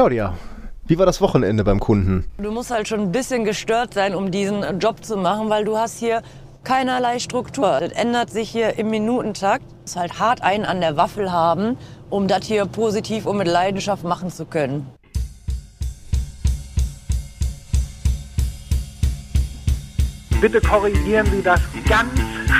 Claudia, wie war das Wochenende beim Kunden? Du musst halt schon ein bisschen gestört sein, um diesen Job zu machen, weil du hast hier keinerlei Struktur. Das ändert sich hier im Minutentakt. Du musst halt hart einen an der Waffel haben, um das hier positiv und mit Leidenschaft machen zu können. Bitte korrigieren Sie das ganz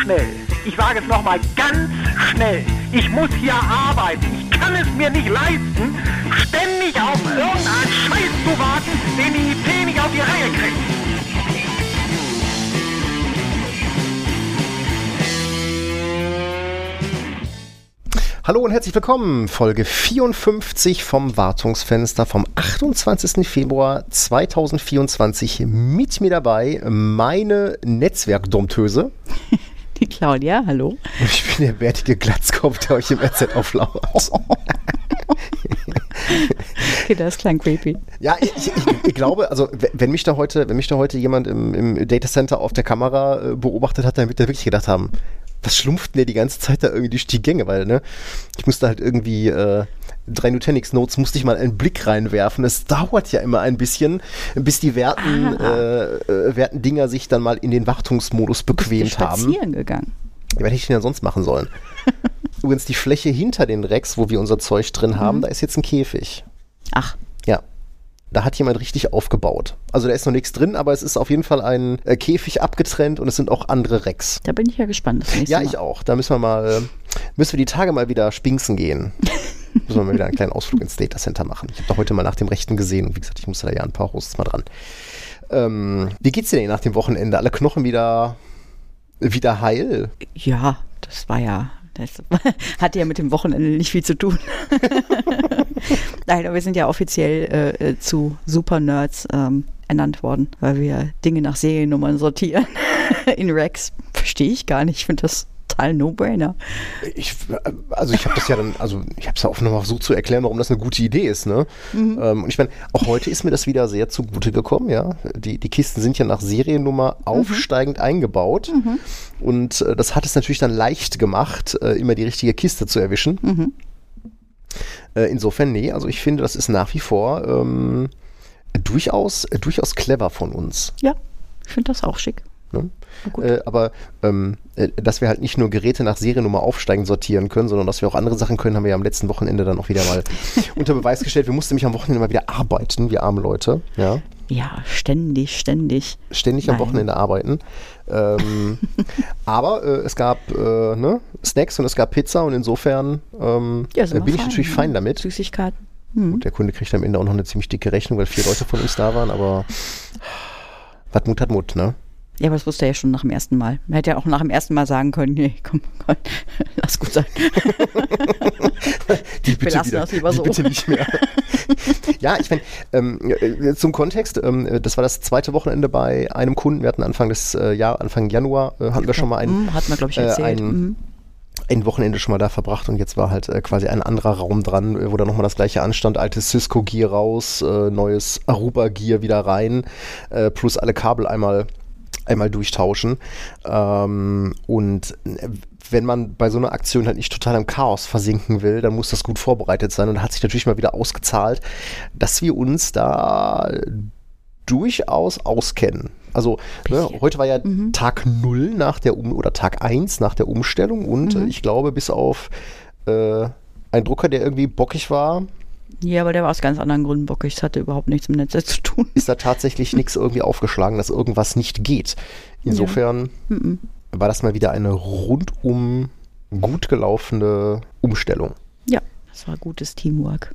schnell. Ich sage es nochmal ganz schnell. Ich muss hier arbeiten. Ich kann es mir nicht leisten, ständig auf irgendeinen Scheiß zu warten, den die IT nicht auf die Reihe kriegt. Hallo und herzlich willkommen. Folge 54 vom Wartungsfenster vom 28. Februar 2024. Mit mir dabei meine Netzwerkdomptöse. Die Claudia, hallo. Und ich bin der bärtige Glatzkopf, der euch im RZ auflauert. okay, das klang creepy. Ja, ich, ich, ich, glaube, also wenn mich da heute, wenn mich da heute jemand im, im Datacenter auf der Kamera äh, beobachtet hat, dann wird er wirklich gedacht haben, was schlumpft denn der die ganze Zeit da irgendwie durch die Gänge? Weil, ne, ich musste halt irgendwie äh, drei Nutanix Notes musste ich mal einen Blick reinwerfen. Es dauert ja immer ein bisschen, bis die werten, ah. äh, äh, werten Dinger sich dann mal in den Wartungsmodus bequemt haben. spazieren gegangen. Ja, was hätte ich denn sonst machen sollen? Übrigens, die Fläche hinter den Racks, wo wir unser Zeug drin haben, mhm. da ist jetzt ein Käfig. Ach. Ja da hat jemand richtig aufgebaut. Also da ist noch nichts drin, aber es ist auf jeden Fall ein äh, Käfig abgetrennt und es sind auch andere Recks. Da bin ich ja gespannt. ja, ich auch. Da müssen wir mal, müssen wir die Tage mal wieder spinksen gehen. müssen wir mal wieder einen kleinen Ausflug ins Data Center machen. Ich habe da heute mal nach dem Rechten gesehen und wie gesagt, ich musste da ja ein paar Hosts mal dran. Ähm, wie geht's dir denn nach dem Wochenende? Alle Knochen wieder, wieder heil? Ja, das war ja das hat ja mit dem Wochenende nicht viel zu tun. Nein, aber wir sind ja offiziell äh, äh, zu Super-Nerds ähm, ernannt worden, weil wir Dinge nach Seriennummern sortieren. In Rex verstehe ich gar nicht. Ich finde das total No-Brainer. Ich, also ich habe das ja dann, also ich habe es ja auch nochmal versucht zu erklären, warum das eine gute Idee ist. Ne? Mhm. Ähm, und ich meine, auch heute ist mir das wieder sehr zugute gekommen. Ja, die, die Kisten sind ja nach Seriennummer mhm. aufsteigend eingebaut mhm. und äh, das hat es natürlich dann leicht gemacht, äh, immer die richtige Kiste zu erwischen. Mhm. Äh, insofern, nee, also ich finde, das ist nach wie vor ähm, durchaus, durchaus clever von uns. Ja, ich finde das auch schick. Ne? Äh, aber ähm, äh, dass wir halt nicht nur Geräte nach Seriennummer aufsteigen sortieren können, sondern dass wir auch andere Sachen können, haben wir ja am letzten Wochenende dann auch wieder mal unter Beweis gestellt. Wir mussten nämlich am Wochenende mal wieder arbeiten, wir arme Leute. Ja, ja ständig, ständig. Ständig Nein. am Wochenende arbeiten. Ähm, aber äh, es gab äh, ne, Snacks und es gab Pizza und insofern ähm, ja, bin ich fein, natürlich ne? fein damit. Süßigkeiten. Hm. Gut, der Kunde kriegt am Ende auch noch eine ziemlich dicke Rechnung, weil vier Leute von uns da waren, aber was Mut hat Mut, ne? Ja, aber das wusste er ja schon nach dem ersten Mal. Man hätte ja auch nach dem ersten Mal sagen können, nee, komm, komm lass gut sein. die bitte, Wir wieder, das lieber so. bitte nicht mehr. ja, ich meine, ähm, äh, zum Kontext, ähm, das war das zweite Wochenende bei einem Kunden. Wir hatten Anfang des äh, Jahr, Anfang Januar äh, hatten wir schon mal einen, mhm, hatten wir, glaube ich, erzählt. Äh, ein, mhm. ein Wochenende schon mal da verbracht und jetzt war halt äh, quasi ein anderer Raum dran, äh, wo da nochmal das gleiche anstand. Altes Cisco-Gear raus, äh, neues Aruba-Gear wieder rein, äh, plus alle Kabel einmal einmal durchtauschen. Ähm, und wenn man bei so einer Aktion halt nicht total im Chaos versinken will, dann muss das gut vorbereitet sein. Und da hat sich natürlich mal wieder ausgezahlt, dass wir uns da durchaus auskennen. Also ne, heute war ja mhm. Tag 0 nach der um oder Tag 1 nach der Umstellung und mhm. ich glaube, bis auf äh, einen Drucker, der irgendwie bockig war, ja, aber der war aus ganz anderen Gründen bockig. Das hatte überhaupt nichts mit Netz zu tun. Ist da tatsächlich nichts irgendwie aufgeschlagen, dass irgendwas nicht geht. Insofern ja. war das mal wieder eine rundum gut gelaufene Umstellung. Ja, das war gutes Teamwork.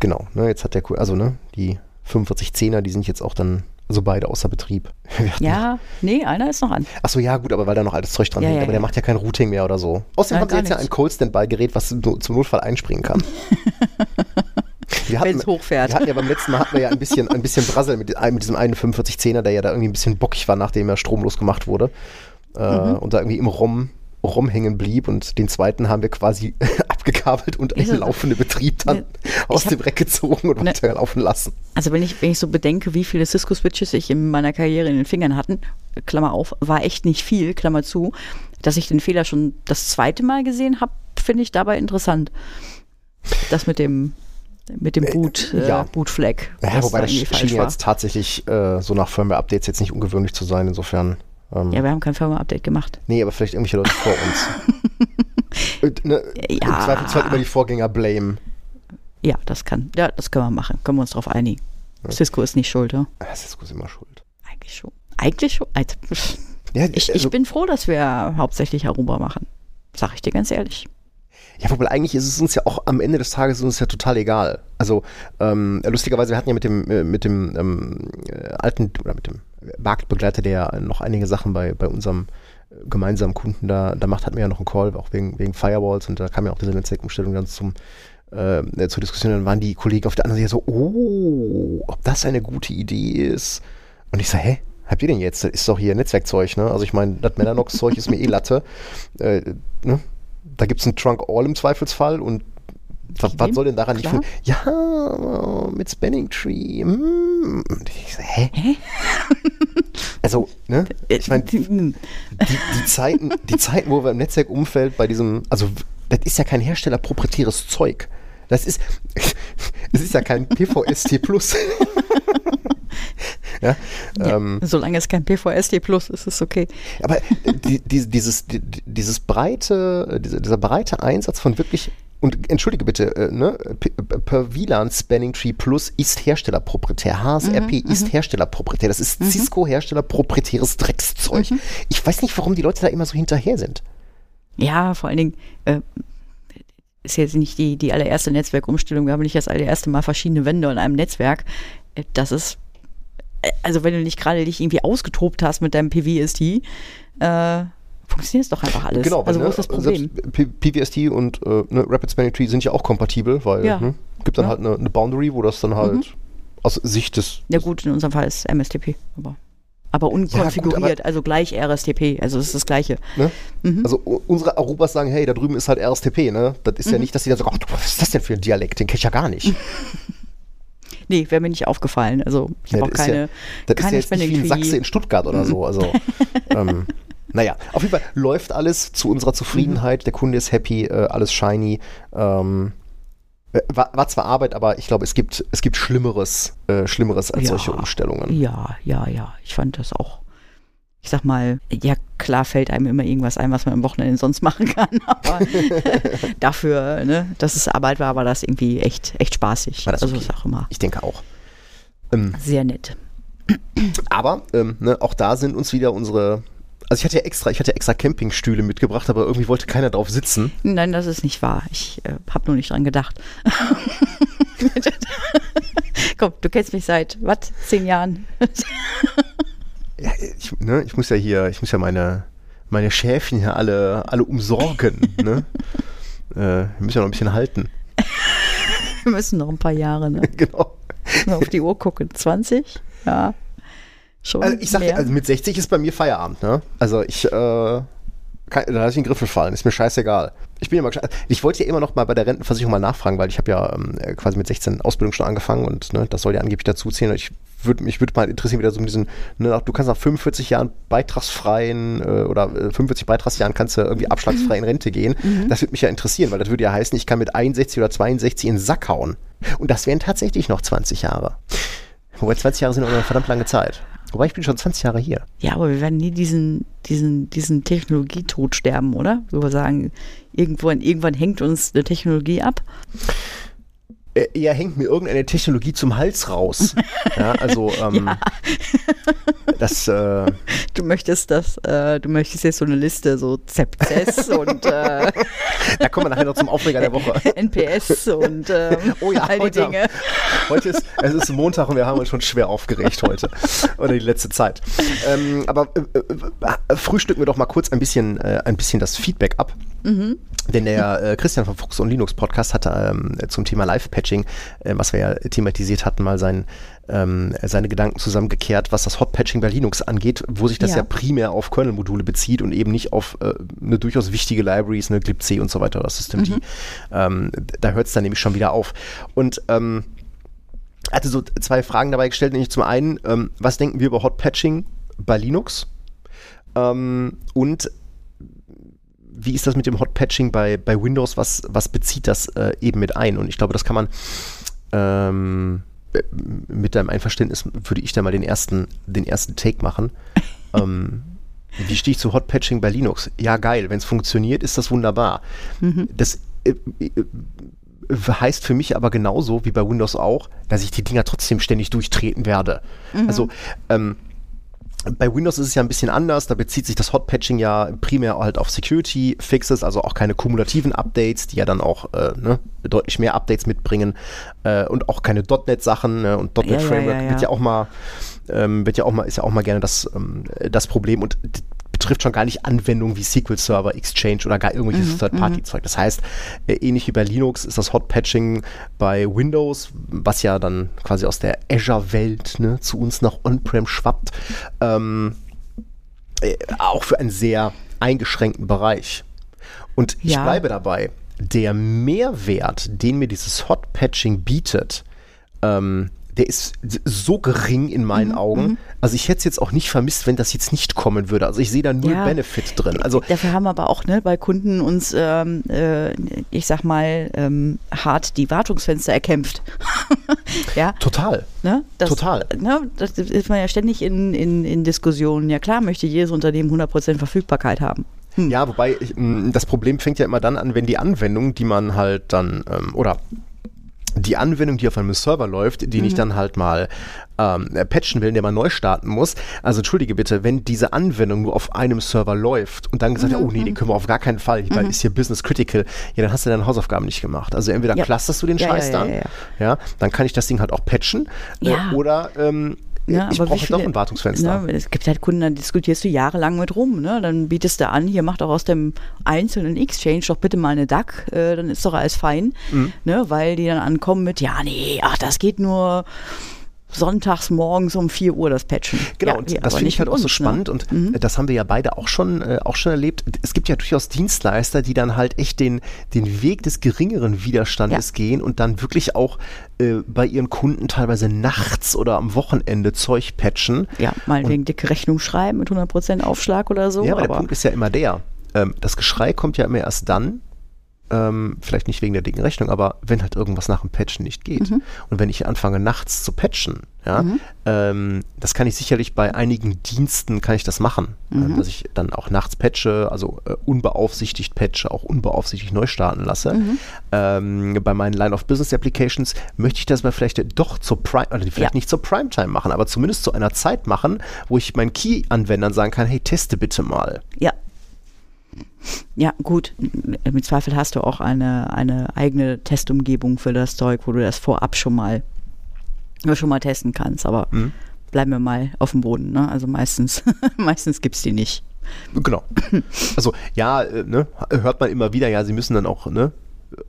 Genau, ne, jetzt hat der, also ne, die 4510er, die sind jetzt auch dann also beide außer Betrieb. Ja, nee, einer ist noch an. Achso, ja, gut, aber weil da noch alles Zeug dran ja, hängt. Ja, aber ja. der macht ja kein Routing mehr oder so. Außerdem haben sie jetzt ja ein Cold Standby-Gerät, was zum Notfall einspringen kann. Wenn es hochfährt. Wir hatten ja beim letzten Mal hatten wir ja ein bisschen, ein bisschen Brassel mit, mit diesem 4110er, der ja da irgendwie ein bisschen bockig war, nachdem er stromlos gemacht wurde. Äh, mhm. Und da irgendwie im ROM, ROM hängen blieb. Und den zweiten haben wir quasi abgekabelt und einen laufenden Betrieb dann ne, aus dem Reck gezogen und ne, weiterlaufen lassen. Also wenn ich, wenn ich so bedenke, wie viele Cisco-Switches ich in meiner Karriere in den Fingern hatte, Klammer auf, war echt nicht viel, Klammer zu, dass ich den Fehler schon das zweite Mal gesehen habe, finde ich dabei interessant. Das mit dem mit dem Boot, äh, ja. Bootflag. Ja, was wobei da das schien jetzt tatsächlich äh, so nach Firmware-Updates jetzt nicht ungewöhnlich zu sein, insofern. Ähm, Ja, wir haben kein Firmware-Update gemacht. Nee, aber vielleicht irgendwelche Leute vor uns. Und, ne, Im Ja. Zweifelsfall immer die Vorgänger blame. Ja, das kann, ja, das können wir machen. Können wir uns darauf einigen. Cisco ist nicht schuld, ja? Das ist gut immer schuld. Eigentlich schon. Eigentlich schon. Also. Ja, Ich, also- ich bin froh, dass wir hauptsächlich Aruba machen. Sag ich dir ganz ehrlich. Ja, wobei eigentlich ist es uns ja auch am Ende des Tages uns ja total egal. Also ähm, lustigerweise, wir hatten ja mit dem äh, mit dem ähm, äh, alten oder mit dem Marktbegleiter, der ja noch einige Sachen bei, bei unserem äh, gemeinsamen Kunden da, da macht, hatten wir ja noch einen Call, auch wegen, wegen Firewalls und da kam ja auch diese Netzwerkumstellung dann zum äh, zur Diskussion, dann waren die Kollegen auf der anderen Seite so, oh, ob das eine gute Idee ist. Und ich so, hä? Habt ihr denn jetzt? Das ist doch hier Netzwerkzeug, ne? Also ich meine, das Mellanox-Zeug ist mir eh Latte. Äh, ne? Da gibt es einen Trunk All im Zweifelsfall und was, was soll denn daran nicht Klar. fun- Ja, mit Spanning Tree. Hm. Ich so, hä? Also, ne? Ich meine, die, Äh, die, Zeiten, die Zeiten, wo wir im Netzwerkumfeld bei diesem, also das ist ja kein herstellerproprietäres Zeug. Das ist, es ist ja kein PVST Plus. ja, Ja, ähm, solange es kein PVSD Plus ist, ist es okay. aber die, die, dieses, die, dieses breite, äh, dieser, dieser breite Einsatz von wirklich, und entschuldige bitte, äh, ne, P- per WLAN Spanning Tree Plus ist herstellerproprietär. HSRP ist herstellerproprietär. Das ist Cisco herstellerproprietäres Dreckszeug. Ich weiß nicht, warum die Leute da immer so hinterher sind. Ja, vor allen Dingen äh, ist jetzt nicht die, die allererste Netzwerkumstellung. Wir haben nicht das allererste Mal verschiedene Wände in einem Netzwerk. Das ist, äh, also wenn du nicht gerade dich irgendwie ausgetobt hast mit deinem PVST, äh, funktioniert es doch einfach alles. Genau, also weil, wo ne, ist das Problem? Selbst P PVST und äh, ne, Rapid Spanning Tree sind ja auch kompatibel, weil Ja. ne, gibt dann Ja. halt eine, eine Boundary, wo das dann halt aus Sicht des Ja gut, in unserem Fall ist MSTP, aber, aber gut, unkonfiguriert, also gleich RSTP, also es ist das gleiche. Ne? Mhm. Also unsere Arubas sagen, hey, da drüben ist halt RSTP, ne? Das ist Mhm. ja nicht, dass die dann sagen, ach, du, was ist das denn für ein Dialekt? Den kenn ich ja gar nicht. Nee, wäre mir nicht aufgefallen. Also ich habe Ja, auch ist keine, ja, das ist keine ja jetzt nicht wie Sachse in Stuttgart oder so. Also, ähm, naja, auf jeden Fall läuft alles zu unserer Zufriedenheit. Der Kunde ist happy, äh, alles shiny. Ähm, äh, war, war zwar Arbeit, aber ich glaube, es gibt, es gibt Schlimmeres, äh, Schlimmeres als Ja. solche Umstellungen. Ja, ja, ja. Ich fand das auch. Ich sag mal, ja klar fällt einem immer irgendwas ein, was man am Wochenende sonst machen kann, aber dafür, ne, dass es Arbeit war, war das irgendwie echt, echt spaßig. War das also okay? auch immer Ich denke auch. Ähm, sehr nett. aber ähm, ne, auch da sind uns wieder unsere. Also ich hatte ja extra, ich hatte extra Campingstühle mitgebracht, aber irgendwie wollte keiner drauf sitzen. Nein, das ist nicht wahr. Ich äh, habe nur nicht dran gedacht. Komm, du kennst mich seit, was, zehn Jahren? Ja, ich, ne, ich muss ja hier, ich muss ja meine, meine Schäfchen hier alle, alle umsorgen. ne? äh, wir müssen ja noch ein bisschen halten. Wir müssen noch ein paar Jahre ne? genau. Mal auf die Uhr gucken. 20? Ja. Schon. Also ich sag dir, mehr. also mit 60 ist bei mir Feierabend, ne? Also ich, äh, kann, da lasse ich den Griffel fallen, ist mir scheißegal. Ich bin ja mal gespannt. Ich wollte ja immer noch mal bei der Rentenversicherung mal nachfragen, weil ich habe ja ähm, quasi mit 16 Ausbildung schon angefangen und ne, das soll ja angeblich dazuzählen. Und ich würde mich würde mal interessieren, wieder so mit diesen, ne, du kannst nach 45 Jahren beitragsfreien äh, oder äh, 45 Beitragsjahren kannst du irgendwie abschlagsfrei in Rente gehen. Das würde mich ja interessieren, weil das würde ja heißen, ich kann mit 61 oder 62 in den Sack hauen. Und das wären tatsächlich noch 20 Jahre. Wobei 20 Jahre sind auch eine verdammt lange Zeit. Wobei ich bin schon 20 Jahre hier. Ja, aber wir werden nie diesen, diesen, diesen Technologietod sterben, oder? Wo wir sagen, irgendwann, irgendwann hängt uns eine Technologie ab. Äh, eher hängt mir irgendeine Technologie zum Hals raus. ja, also ähm, das äh, Du möchtest das, äh, du möchtest jetzt so eine Liste, so Zepzess und äh, da kommen wir nachher noch zum Aufreger der Woche. NPS und ähm, Oh ja, all die heute, Dinge. heute ist es ist Montag und wir haben uns schon schwer aufgeregt heute oder die letzte Zeit. Ähm, aber äh, äh, frühstücken wir doch mal kurz ein bisschen äh, ein bisschen das Feedback ab. Denn der äh, Christian vom Fuchs und Linux Podcast hatte ähm, zum Thema Live-Patching, äh, was wir ja thematisiert hatten, mal sein, ähm, seine Gedanken zusammengekehrt, was das Hot-Patching bei Linux angeht, wo sich das ja, Ja. primär auf Kernel-Module bezieht und eben nicht auf äh, eine durchaus wichtige Libraries, eine glibc und so weiter, oder Systemd. Ähm, da hört es dann nämlich schon wieder auf. Und ähm, hatte so zwei Fragen dabei gestellt, nämlich zum einen, ähm, was denken wir über Hot Patching bei Linux? Ähm, und wie ist das mit dem Hot Patching bei, bei Windows? Was, was bezieht das äh, eben mit ein? Und ich glaube, das kann man Ähm, äh, mit deinem Einverständnis würde ich da mal den ersten, den ersten Take machen. ähm, wie stehe ich zu Hotpatching bei Linux? Ja, geil. Wenn es funktioniert, ist das wunderbar. Mhm. Das äh, äh, heißt für mich aber genauso wie bei Windows auch, dass ich die Dinger trotzdem ständig durchtreten werde. Mhm. Also ähm, bei Windows ist es ja ein bisschen anders. Da bezieht sich das Hotpatching ja primär halt auf Security-Fixes, also auch keine kumulativen Updates, die ja dann auch äh, ne, deutlich mehr Updates mitbringen äh, und auch keine .NET-Sachen ne, und .NET Ja, ja, Framework ja, wird ja auch mal ähm, wird ja auch mal ist ja auch mal gerne das ähm, das Problem und betrifft schon gar nicht Anwendungen wie SQL Server, Exchange oder gar irgendwelches Mhm, Third-Party-Zeug. Das heißt, äh, ähnlich wie bei Linux ist das Hot-Patching bei Windows, was ja dann quasi aus der Azure-Welt ne, zu uns nach On-Prem schwappt, ähm, äh, auch für einen sehr eingeschränkten Bereich. Und ich Ja. bleibe dabei, der Mehrwert, den mir dieses Hot-Patching bietet, ähm, der ist so gering in meinen Mhm, Augen. Also ich hätte es jetzt auch nicht vermisst, wenn das jetzt nicht kommen würde. Also ich sehe da null Ja. Benefit drin. Also Dafür haben aber auch ne, bei Kunden uns, ähm, äh, ich sag mal, ähm, hart die Wartungsfenster erkämpft. ja, total. ne? Das, Total. Ne, das ist man ja ständig in, in, in Diskussionen. Ja klar möchte jedes Unternehmen 100% Verfügbarkeit haben. Ja, wobei mh, das Problem fängt ja immer dann an, wenn die Anwendung, die man halt dann, ähm, oder die Anwendung, die auf einem Server läuft, die Mhm. ich dann halt mal ähm, patchen will, der man neu starten muss. Also entschuldige bitte, wenn diese Anwendung nur auf einem Server läuft und dann gesagt, Mhm, oh nee, den können wir auf gar keinen Fall, weil ist hier Business Critical, ja, dann hast du deine Hausaufgaben nicht gemacht. Also entweder Ja. clusterst du den Ja, Scheiß ja, dann, ja, dann kann ich das Ding halt auch patchen, äh, oder ähm, Ja, ich aber brauche halt doch viele- ein Wartungsfenster. Ne, es gibt halt Kunden, da diskutierst du jahrelang mit rum. Ne? Dann bietest du an, hier macht doch aus dem einzelnen Exchange doch bitte mal eine DAC, äh, dann ist doch alles fein. Mhm. Ne? Weil die dann ankommen mit, ja, nee, ach, das geht nur sonntags morgens um 4 Uhr das Patchen. Genau, ja, und ja, das finde ich halt auch so uns, spannend ne? und äh, das haben wir ja beide auch schon, äh, auch schon erlebt. Es gibt ja durchaus Dienstleister, die dann halt echt den, den Weg des geringeren Widerstandes Ja. gehen und dann wirklich auch äh, bei ihren Kunden teilweise nachts oder am Wochenende Zeug patchen. Ja, meinetwegen dicke Rechnung schreiben mit 100% Aufschlag oder so. ja, aber, der aber Punkt ist ja immer der, ähm, das Geschrei kommt ja immer erst dann, ähm, vielleicht nicht wegen der dicken Rechnung, aber wenn halt irgendwas nach dem Patchen nicht geht. Mhm. Und wenn ich anfange nachts zu patchen, ja, ähm, das kann ich sicherlich bei einigen Diensten kann ich das machen, Mhm. ähm, dass ich dann auch nachts patche, also äh, unbeaufsichtigt patche, auch unbeaufsichtigt neu starten lasse. Mhm. Ähm, bei meinen Line of Business Applications möchte ich das mal vielleicht doch zur Prime, oder vielleicht Ja. nicht zur Primetime machen, aber zumindest zu einer Zeit machen, wo ich meinen Key-Anwendern sagen kann, hey, teste bitte mal. Ja. Ja, gut. Im Zweifel hast du auch eine, eine eigene Testumgebung für das Zeug, wo du das vorab schon mal, schon mal testen kannst. Aber Mhm. bleiben wir mal auf dem Boden. Ne? Also meistens, meistens gibt es die nicht. Genau. Also ja, äh, ne, hört man immer wieder, ja, sie müssen dann auch, ne,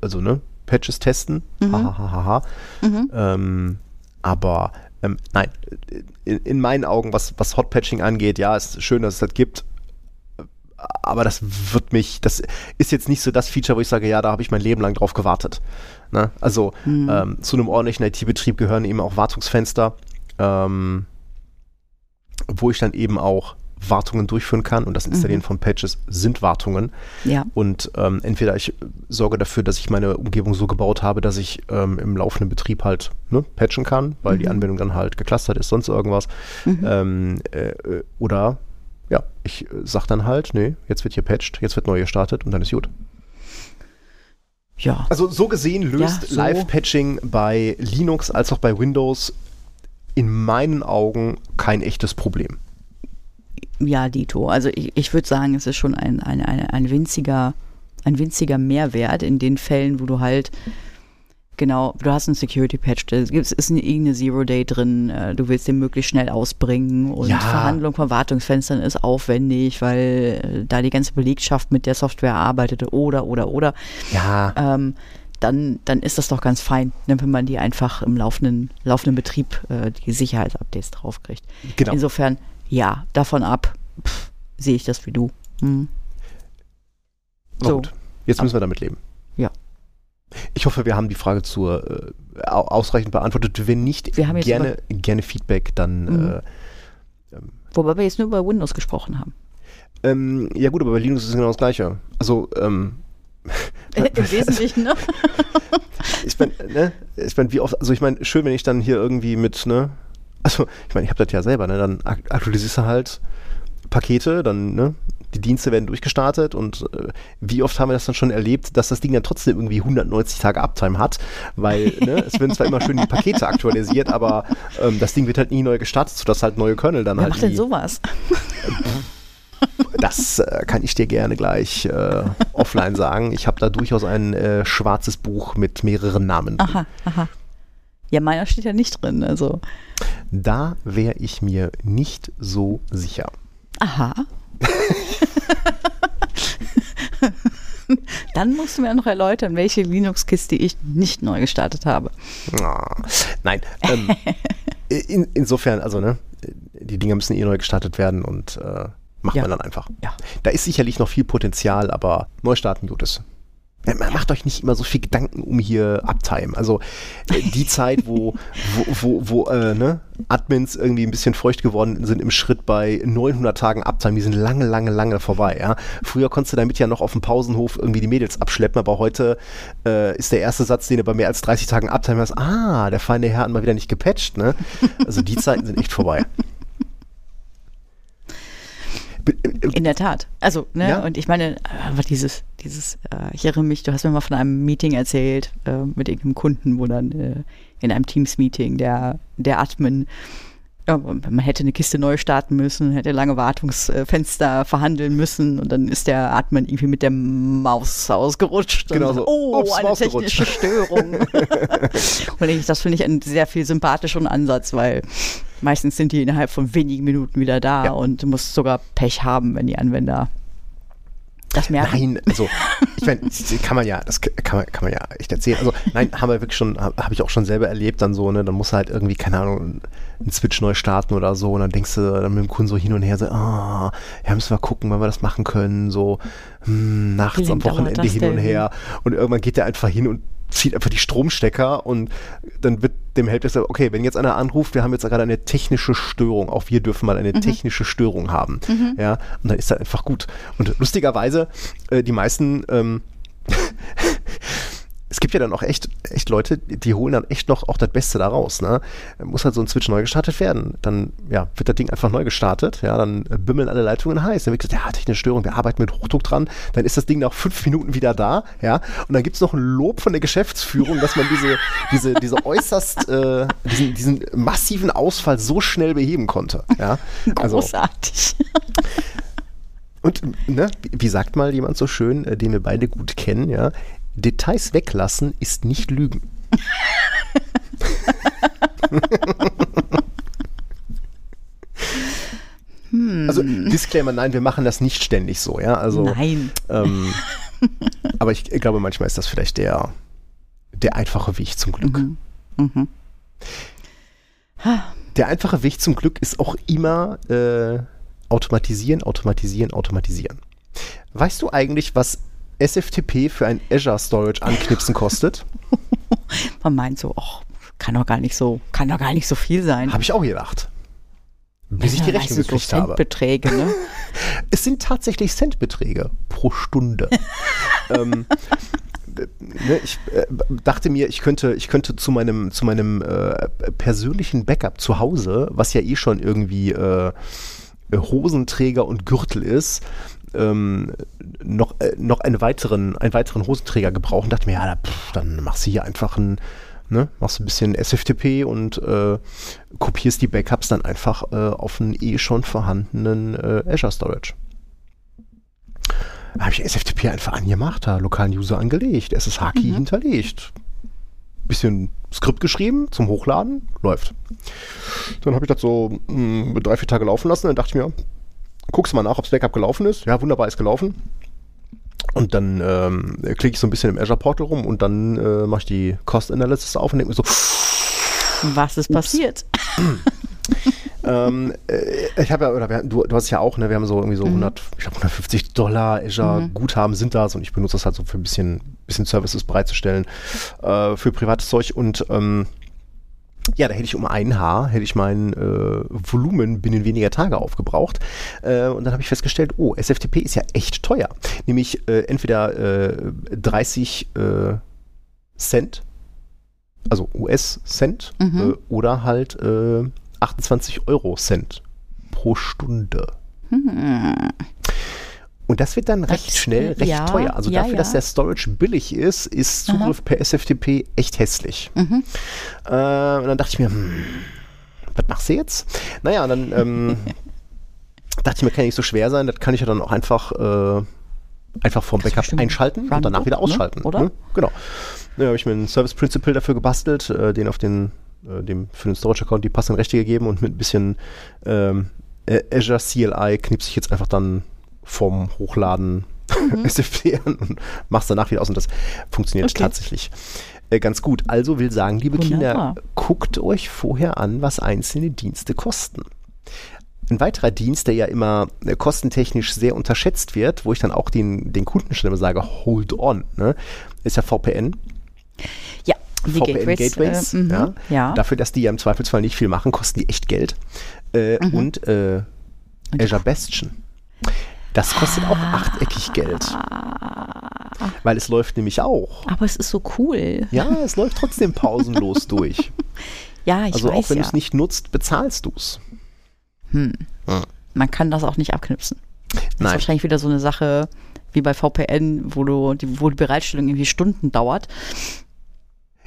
also ne, Patches testen. Hahaha. Ähm, aber ähm, nein, in, in meinen Augen, was, was Hot-Patching angeht, ja, ist schön, dass es das gibt. Aber das wird mich, das ist jetzt nicht so das Feature, wo ich sage, ja, da habe ich mein Leben lang drauf gewartet. Ne? Also ähm, zu einem ordentlichen IT-Betrieb gehören eben auch Wartungsfenster, ähm, wo ich dann eben auch Wartungen durchführen kann und das Installieren von Patches sind Wartungen. Ja. Und ähm, entweder ich sorge dafür, dass ich meine Umgebung so gebaut habe, dass ich ähm, im laufenden Betrieb halt ne, patchen kann, weil die Anwendung dann halt geclustert ist, sonst irgendwas. Ähm, äh, äh, oder ja, ich äh, sag dann halt, nee, jetzt wird hier patcht, jetzt wird neu gestartet und dann ist gut. Ja. Also so gesehen löst Ja, so. Live-Patching bei Linux als auch bei Windows in meinen Augen kein echtes Problem. Ja, Dito. Also ich, ich würde sagen, es ist schon ein, ein, ein, ein winziger, ein winziger Mehrwert in den Fällen, wo du halt Genau, du hast einen Security-Patch, da gibt's- ist eine, irgendeine Zero-Day drin, äh, du willst den möglichst schnell ausbringen und Ja. Verhandlung von Wartungsfenstern ist aufwendig, weil äh, da die ganze Belegschaft mit der Software arbeitete oder, oder, oder. Ja, Ähm, dann, dann ist das doch ganz fein, ne, wenn man die einfach im laufenden, laufenden Betrieb äh, die Sicherheitsupdates draufkriegt. genau. Insofern, ja, davon ab pff, sehe ich das wie du. Hm. So. gut, jetzt müssen wir damit leben. Ich hoffe, wir haben die Frage zur äh, au- ausreichend beantwortet. Wenn nicht, gerne, gerne Feedback, dann Mhm. äh, Wobei wir jetzt nur über Windows gesprochen haben. ähm, ja gut, aber bei Linux ist es genau das gleiche. Also ähm, Im Wesentlichen, ne? ich meine, ne, ich meine, wie oft, also ich meine, schön, wenn ich dann hier irgendwie mit, ne, also ich meine, ich habe das ja selber, ne, dann aktualisierst du halt Pakete, dann, ne, die Dienste werden durchgestartet und äh, wie oft haben wir das dann schon erlebt, dass das Ding dann trotzdem irgendwie 190 Tage Uptime hat, weil ne, es werden zwar immer schön die Pakete aktualisiert, aber ähm, das Ding wird halt nie neu gestartet, sodass halt neue Kernel dann Wer halt macht denn sowas? Das äh, kann ich dir gerne gleich äh, offline sagen. Ich habe da durchaus ein äh, schwarzes Buch mit mehreren Namen. drin. Aha, aha. Ja, meiner steht ja nicht drin, also. Da wäre ich mir nicht so sicher. Aha. Dann musst du mir noch erläutern, welche Linux-Kiste ich nicht neu gestartet habe. Ah, nein. Ähm, in, insofern, also ne, die Dinger müssen eh neu gestartet werden und äh, macht Ja. man dann einfach. Ja. Da ist sicherlich noch viel Potenzial, aber Neustarten tut es. Ja, man Macht euch nicht immer so viel Gedanken um hier Uptime. Also äh, die Zeit, wo, wo, wo, wo äh, ne, Admins irgendwie ein bisschen feucht geworden sind im Schritt bei 900 Tagen Uptime, die sind lange, lange, lange vorbei. Ja? Früher konntest du damit ja noch auf dem Pausenhof irgendwie die Mädels abschleppen, aber heute äh, ist der erste Satz, den du bei mehr als 30 Tagen Uptime hast, ah, der feine Herr hat mal wieder nicht gepatcht. Ne? Also die Zeiten sind echt vorbei. Be- äh, In der Tat. Also, ne, Ja. und ich meine, aber dieses, dieses, äh, ich erinnere mich, du hast mir mal von einem Meeting erzählt äh, mit irgendeinem Kunden, wo dann äh, in einem Teams-Meeting der, der Admin, ja, man hätte eine Kiste neu starten müssen, hätte lange Wartungsfenster verhandeln müssen und dann ist der Admin irgendwie mit der Maus ausgerutscht. Genau und so. Oh, Ups, eine Maus technische Störung. und ich, das finde ich einen sehr viel sympathischen Ansatz, weil meistens sind die innerhalb von wenigen Minuten wieder da Ja. und du musst sogar Pech haben, wenn die Anwender das merken. Nein, also ich meine, das kann man ja, das kann man, kann man ja echt erzählen. Also nein, haben wir wirklich schon, habe hab ich auch schon selber erlebt, dann so, ne, dann muss halt irgendwie, keine Ahnung, einen Switch neu starten oder so und dann denkst du dann mit dem Kunden so hin und her, so, ah, ja, müssen wir gucken, wann wir das machen können, so hm, nachts am Wochenende hin und her und irgendwann geht der einfach hin und zieht einfach die Stromstecker und dann wird dem Helpdesk, okay, wenn jetzt einer anruft, wir haben jetzt gerade eine technische Störung, auch wir dürfen mal eine technische Störung haben, ja, und dann ist das einfach gut. Und lustigerweise, äh, die meisten, ähm, es gibt ja dann auch echt, echt Leute, die holen dann echt noch auch das Beste daraus. Ne? Muss halt so ein Switch neu gestartet werden. Dann ja, wird das Ding einfach neu gestartet. Ja, dann äh, bimmeln alle Leitungen heiß. Dann wird gesagt, ja, technische Störung, wir arbeiten mit Hochdruck dran. Dann ist das Ding nach fünf Minuten wieder da. Ja, und dann gibt es noch ein Lob von der Geschäftsführung, dass man diese, diese, diese äußerst, äh, diesen, diesen massiven Ausfall so schnell beheben konnte. Ja, also Großartig. und ne, wie- wie sagt mal jemand so schön, äh, den wir beide gut kennen, ja, Details weglassen ist nicht lügen. Also Disclaimer, nein, wir machen das nicht ständig so, ja. Also, Nein. Ähm, aber ich glaube, manchmal ist das vielleicht der, der einfache Weg zum Glück. Mhm. Der einfache Weg zum Glück ist auch immer äh, automatisieren, automatisieren, automatisieren. Weißt du eigentlich, was SFTP für ein Azure Storage anknipsen kostet? Man meint so, ach, kann doch gar nicht so, kann doch gar nicht so viel sein. Habe ich auch gedacht. Bis ich die Ja, Rechnung gekriegt so habe. Centbeträge, ne? Es sind tatsächlich Centbeträge pro Stunde. ähm, äh, ne, ich äh, dachte mir, ich könnte, ich könnte zu meinem, zu meinem äh, persönlichen Backup zu Hause, was ja eh schon irgendwie äh, Hosenträger und Gürtel ist, ähm, noch, äh, noch einen weiteren, einen weiteren Hosenträger gebrauchen. Dachte mir, ja, da, pff, dann machst du hier einfach ein, ne, machst du ein bisschen SFTP und äh, kopierst die Backups dann einfach äh, auf einen eh schon vorhandenen äh, Azure Storage. Da habe ich SFTP einfach angemacht, da lokalen User angelegt, SSH-Key hinterlegt. Bisschen Skript geschrieben zum Hochladen, läuft. Dann habe ich das so mh, drei, vier Tage laufen lassen, dann dachte ich mir, guckst mal nach, ob das Backup gelaufen ist. Ja, wunderbar, ist gelaufen. Und dann ähm, klicke ich so ein bisschen im Azure Portal rum und dann äh, mache ich die Cost Analysis auf und denke mir so, Was ist passiert? ähm, äh, ich habe ja, oder wir, du, du hast es ja auch, ne, wir haben so irgendwie so 100, ich glaube 150 Dollar Azure Guthaben sind das und ich benutze das halt so für ein bisschen, bisschen Services bereitzustellen äh, für privates Zeug und ähm, ja, da hätte ich um ein Haar, hätte ich mein äh, Volumen binnen weniger Tage aufgebraucht. Äh, und dann habe ich festgestellt, oh, SFTP ist ja echt teuer. Nämlich äh, entweder äh, 30 äh, Cent also US-Cent Mhm. äh, oder halt äh, 28 Euro-Cent pro Stunde. Und das wird dann recht. Das, schnell recht ja, teuer. Also ja, dafür, dass ja. der Storage billig ist, ist Zugriff per SFTP echt hässlich. Mhm. Äh, und dann dachte ich mir, hm, was machst du jetzt? Naja, und dann ähm, dachte ich mir, kann ja nicht so schwer sein. Das kann ich ja dann auch einfach, äh, einfach vom Backup einschalten und danach wieder ne? ausschalten. Oder? Ne? Genau. Da habe ich mir einen Service Principle dafür gebastelt, äh, den auf den, äh, dem für den Storage-Account die passenden Rechte gegeben und mit ein bisschen ähm, äh, Azure CLI knipse ich jetzt einfach dann vom Hochladen SFP an und mach's danach wieder aus und das funktioniert Okay. tatsächlich äh, ganz gut. Also will sagen, liebe Wunderbar. Kinder, guckt euch vorher an, was einzelne Dienste kosten. Ein weiterer Dienst, der ja immer äh, kostentechnisch sehr unterschätzt wird, wo ich dann auch den, den Kunden schon immer sage, hold on, ne, ist ja VPN. Ja, die VPN Gateways. Gateways, äh, mhm, ja. ja. Dafür, dass die ja im Zweifelsfall nicht viel machen, kosten die echt Geld. Äh, Mhm. Und Azure Bastion. Das kostet auch Ah. achteckig Geld. Weil es läuft nämlich auch. Aber es ist so cool. Ja, es läuft trotzdem pausenlos durch. Ja, ich Also weiß auch wenn ja. du es nicht nutzt, bezahlst du es. Man kann das auch nicht abknipsen. Das ist Nein. wahrscheinlich wieder so eine Sache wie bei VPN, wo du die, wo die Bereitstellung irgendwie Stunden dauert.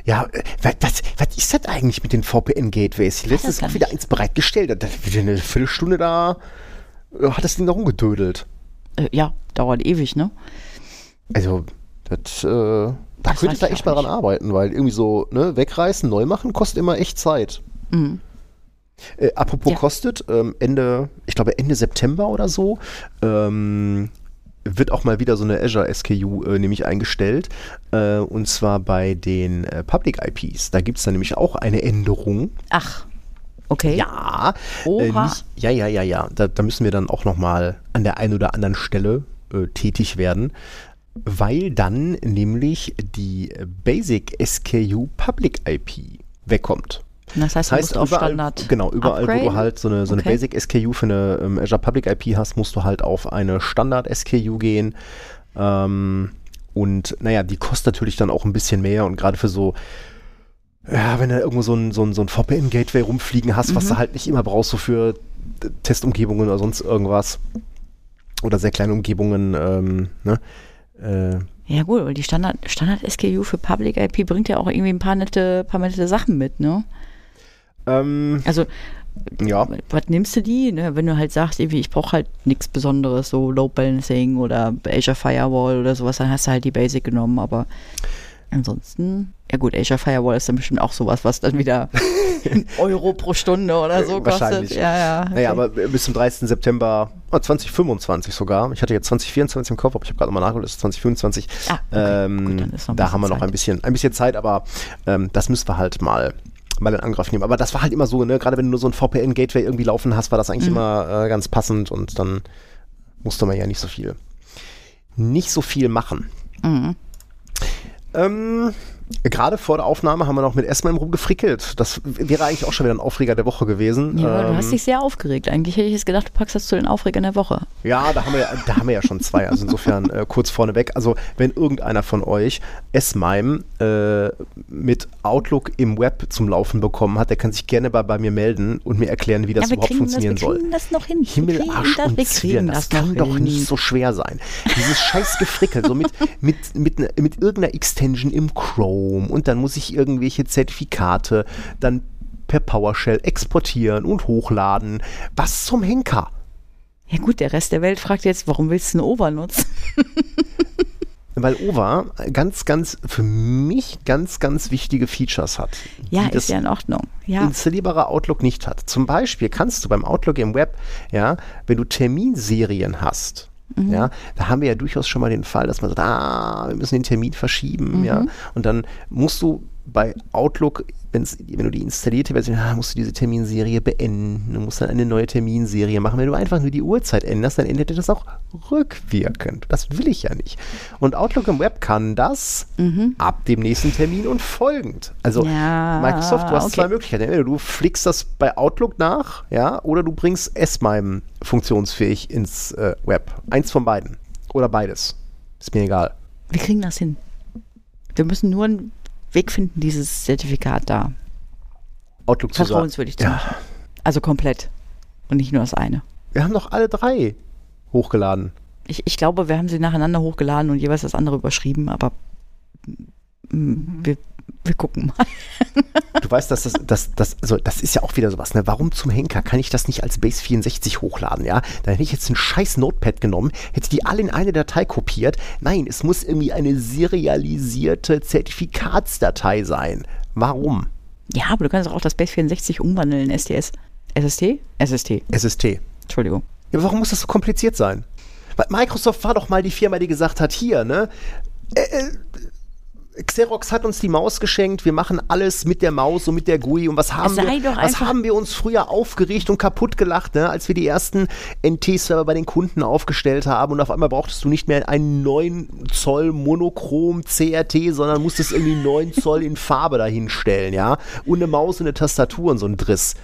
Ja, was, was, was ist das eigentlich mit den VPN-Gateways? Letztens gar auch wieder eins bereitgestellt. Da hat wieder eine Viertelstunde da, äh, hat das Ding da rumgedödelt. Äh, ja, dauert ewig, ne? Also, das, äh, da Das könnte ich da echt mal dran arbeiten, weil irgendwie so, ne, wegreißen, neu machen, kostet immer echt Zeit. Mhm. Äh, apropos Ja. kostet, ähm, Ende, ich glaube Ende September oder so, ähm, wird auch mal wieder so eine Azure SKU äh, nämlich eingestellt. Äh, und zwar bei den äh, Public IPs. Da gibt es dann nämlich auch eine Änderung. Ach, okay. Ja, äh, Oha. nicht, ja, ja, ja, ja. Da, da müssen wir dann auch nochmal an der einen oder anderen Stelle äh, tätig werden, weil dann nämlich die Basic SKU Public IP wegkommt. Das heißt, du heißt, musst auf überall, Standard. genau, überall, wo du upgraden? halt so eine, so eine Okay. Basic SKU für eine ähm, Azure Public IP hast, musst du halt auf eine Standard SKU gehen. Ähm, und naja, die kostet natürlich dann auch ein bisschen mehr und gerade für so, ja, wenn du irgendwo so ein, so ein, so ein VPN-Gateway rumfliegen hast, Mhm. was du halt nicht immer brauchst, so für äh, Testumgebungen oder sonst irgendwas. Oder sehr kleine Umgebungen, ähm, ne? Äh, Ja gut, aber die Standard, Standard SKU für Public IP bringt ja auch irgendwie ein paar nette, paar nette Sachen mit, ne? ähm, Also, ja. was nimmst du die? Ne? Wenn du halt sagst, irgendwie, ich brauche halt nichts Besonderes, so Load Balancing oder Azure Firewall oder sowas, dann hast du halt die Basic genommen, aber ansonsten, ja gut, Azure Firewall ist dann bestimmt auch sowas, was dann wieder Euro pro Stunde oder so kostet. Wahrscheinlich. Ja, ja. Naja, okay. aber bis zum 30. September oh, 2025 sogar. Ich hatte jetzt 2024 im Kopf, aber ich habe gerade nochmal nachgeholt, das ist 2025. Ah, okay. ähm, Gut, da haben wir noch ein bisschen, ein bisschen Zeit, aber ähm, das müssen wir halt mal mal in Angriff nehmen. Aber das war halt immer so, ne, gerade wenn du nur so ein VPN-Gateway irgendwie laufen hast, war das eigentlich Mhm. immer äh, ganz passend und dann musste man ja nicht so viel, nicht so viel machen. Mhm. Ähm, gerade vor der Aufnahme haben wir noch mit Esma rumgefrickelt. Das wäre eigentlich auch schon wieder ein Aufreger der Woche gewesen. Ja, du Ähm, hast dich sehr aufgeregt. Eigentlich hätte ich jetzt gedacht, du packst das zu den Aufregern der Woche. Ja, da haben wir, ja- da haben wir ja schon zwei. Also insofern äh, kurz vorneweg. Also wenn irgendeiner von euch S-MIME äh, mit Outlook im Web zum Laufen bekommen hat, der kann sich gerne bei, bei mir melden und mir erklären, wie das ja, wir überhaupt kriegen das, wir funktionieren soll. kriegen das noch hin. Wir Himmel, Arsch das, und wir Zwirn, kriegen das, das, kann doch hin. nicht so schwer sein. Dieses scheiß Gefrickel, so mit, mit, mit, ne- mit irgendeiner Extension im Chrome und dann muss ich irgendwelche Zertifikate dann per PowerShell exportieren und hochladen. Was zum Henker? Ja gut, der Rest der Welt fragt jetzt, warum willst du einen Over nutzen? Weil OVA ganz, ganz, für mich ganz, ganz wichtige Features hat. Ja, ist das ja in Ordnung. Ja. installierbare Outlook nicht hat. Zum Beispiel kannst du beim Outlook im Web, ja, wenn du Terminserien hast, Mhm. ja, da haben wir ja durchaus schon mal den Fall, dass man sagt, ah, wir müssen den Termin verschieben, Mhm. ja, und dann musst du bei Outlook, wenn du die installierte Version, ah, musst du diese Terminserie beenden, du musst dann eine neue Terminserie machen. Wenn du einfach nur die Uhrzeit änderst, dann ändert er das auch rückwirkend. Das will ich ja nicht. Und Outlook im Web kann das ab dem nächsten Termin und folgend. Also Mhm. Ja, Microsoft, du hast okay. zwei Möglichkeiten. Entweder du flickst das bei Outlook nach, ja, oder du bringst S-MIME funktionsfähig ins äh, Web. Eins von beiden. Oder beides. Ist mir egal. Wir kriegen das hin. Wir müssen nur ein Weg finden, dieses Zertifikat da Outlook zu vertrauenswürdig zu Ja. machen. Also komplett. Und nicht nur das eine. Wir haben doch alle drei hochgeladen. Ich, ich glaube, wir haben sie nacheinander hochgeladen und jeweils das andere überschrieben, aber mm, wir, wir gucken mal. Du weißt, dass das, das, das, also das ist ja auch wieder sowas, ne? Warum zum Henker kann ich das nicht als Base 64 hochladen, ja? Dann hätte ich jetzt ein scheiß Notepad genommen, hätte die alle in eine Datei kopiert. Nein, es muss irgendwie eine serialisierte Zertifikatsdatei sein. Warum? Ja, aber du kannst auch das Base 64 umwandeln in STS. SST? SST. SST. Entschuldigung. Ja, warum muss das so kompliziert sein? Weil Microsoft war doch mal die Firma, die gesagt hat, hier, ne? Äh, äh, Xerox hat uns die Maus geschenkt, wir machen alles mit der Maus und mit der GUI und was haben, wir, was haben wir uns früher aufgeregt und kaputt gelacht, ne? als wir die ersten NT-Server bei den Kunden aufgestellt haben und auf einmal brauchtest du nicht mehr einen 9 Zoll Monochrom CRT, sondern musstest irgendwie 9 Zoll in Farbe dahinstellen, ja, und eine Maus und eine Tastatur und so ein Driss,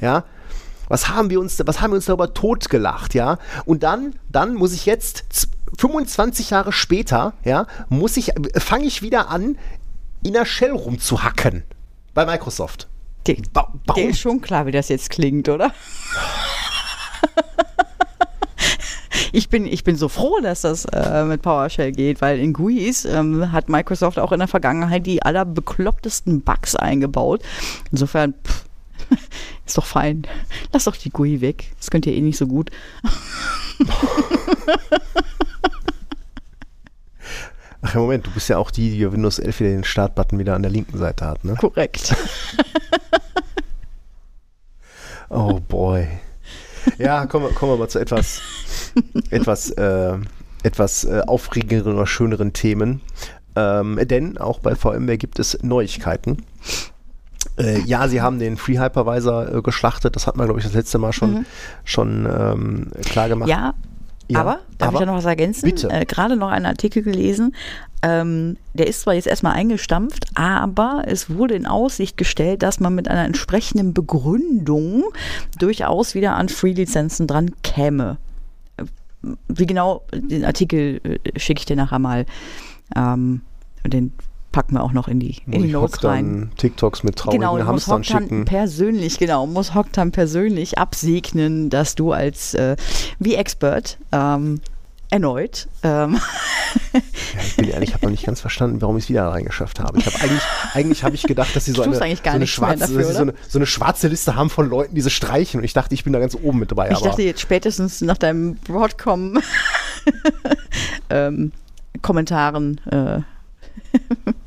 ja. Was haben wir uns, was haben wir uns darüber totgelacht, ja? Und dann, dann muss ich jetzt 25 Jahre später, ja, muss ich, fange ich wieder an, in der Shell rumzuhacken bei Microsoft. Dir, Wa- dir ist schon klar, wie das jetzt klingt, oder? Ich bin, ich bin so froh, dass das äh, mit PowerShell geht, weil in GUIs ähm, hat Microsoft auch in der Vergangenheit die allerbeklopptesten Bugs eingebaut. Insofern pff, ist doch fein. Lass doch die GUI weg. Das könnt ihr eh nicht so gut. Ach ja, Moment, du bist ja auch die, die Windows 11 wieder den Startbutton wieder an der linken Seite hat, ne? Korrekt. Oh boy. Ja, kommen wir, kommen wir mal zu etwas, etwas, äh, etwas äh, aufregenderen oder schöneren Themen. Ähm, denn auch bei VMware gibt es Neuigkeiten. Äh, ja, sie haben den Free Hypervisor äh, geschlachtet. Das hat man, glaube ich, das letzte Mal schon, schon ähm, klar gemacht. Ja, Ja, aber, darf aber- ich da noch was ergänzen? Bitte. Äh, Gerade noch einen Artikel gelesen. Ähm, der ist zwar jetzt erstmal eingestampft, aber es wurde in Aussicht gestellt, dass man mit einer entsprechenden Begründung durchaus wieder an Free-Lizenzen dran käme. Äh, Wie genau, den Artikel äh, schicke ich dir nachher mal. Ähm, den packen wir auch noch in die, in Muss die Notes rein. TikToks mit traurigen Genau, muss Hamstern Hocktan schicken. persönlich, genau, muss Hocktan persönlich absegnen, dass du als äh, wie Expert ähm, erneut ähm, Ja, ich bin ehrlich, ich habe noch nicht ganz verstanden, warum ich es wieder reingeschafft habe. Ich habe eigentlich, eigentlich habe ich gedacht, dass sie so eine, so, schwarze, dafür, dass sie so, oder? eine, so eine schwarze Liste haben von Leuten, die sie streichen. Und ich dachte, ich bin da ganz oben mit dabei. ich aber dachte jetzt spätestens nach deinem Broadcom ähm, Kommentaren äh,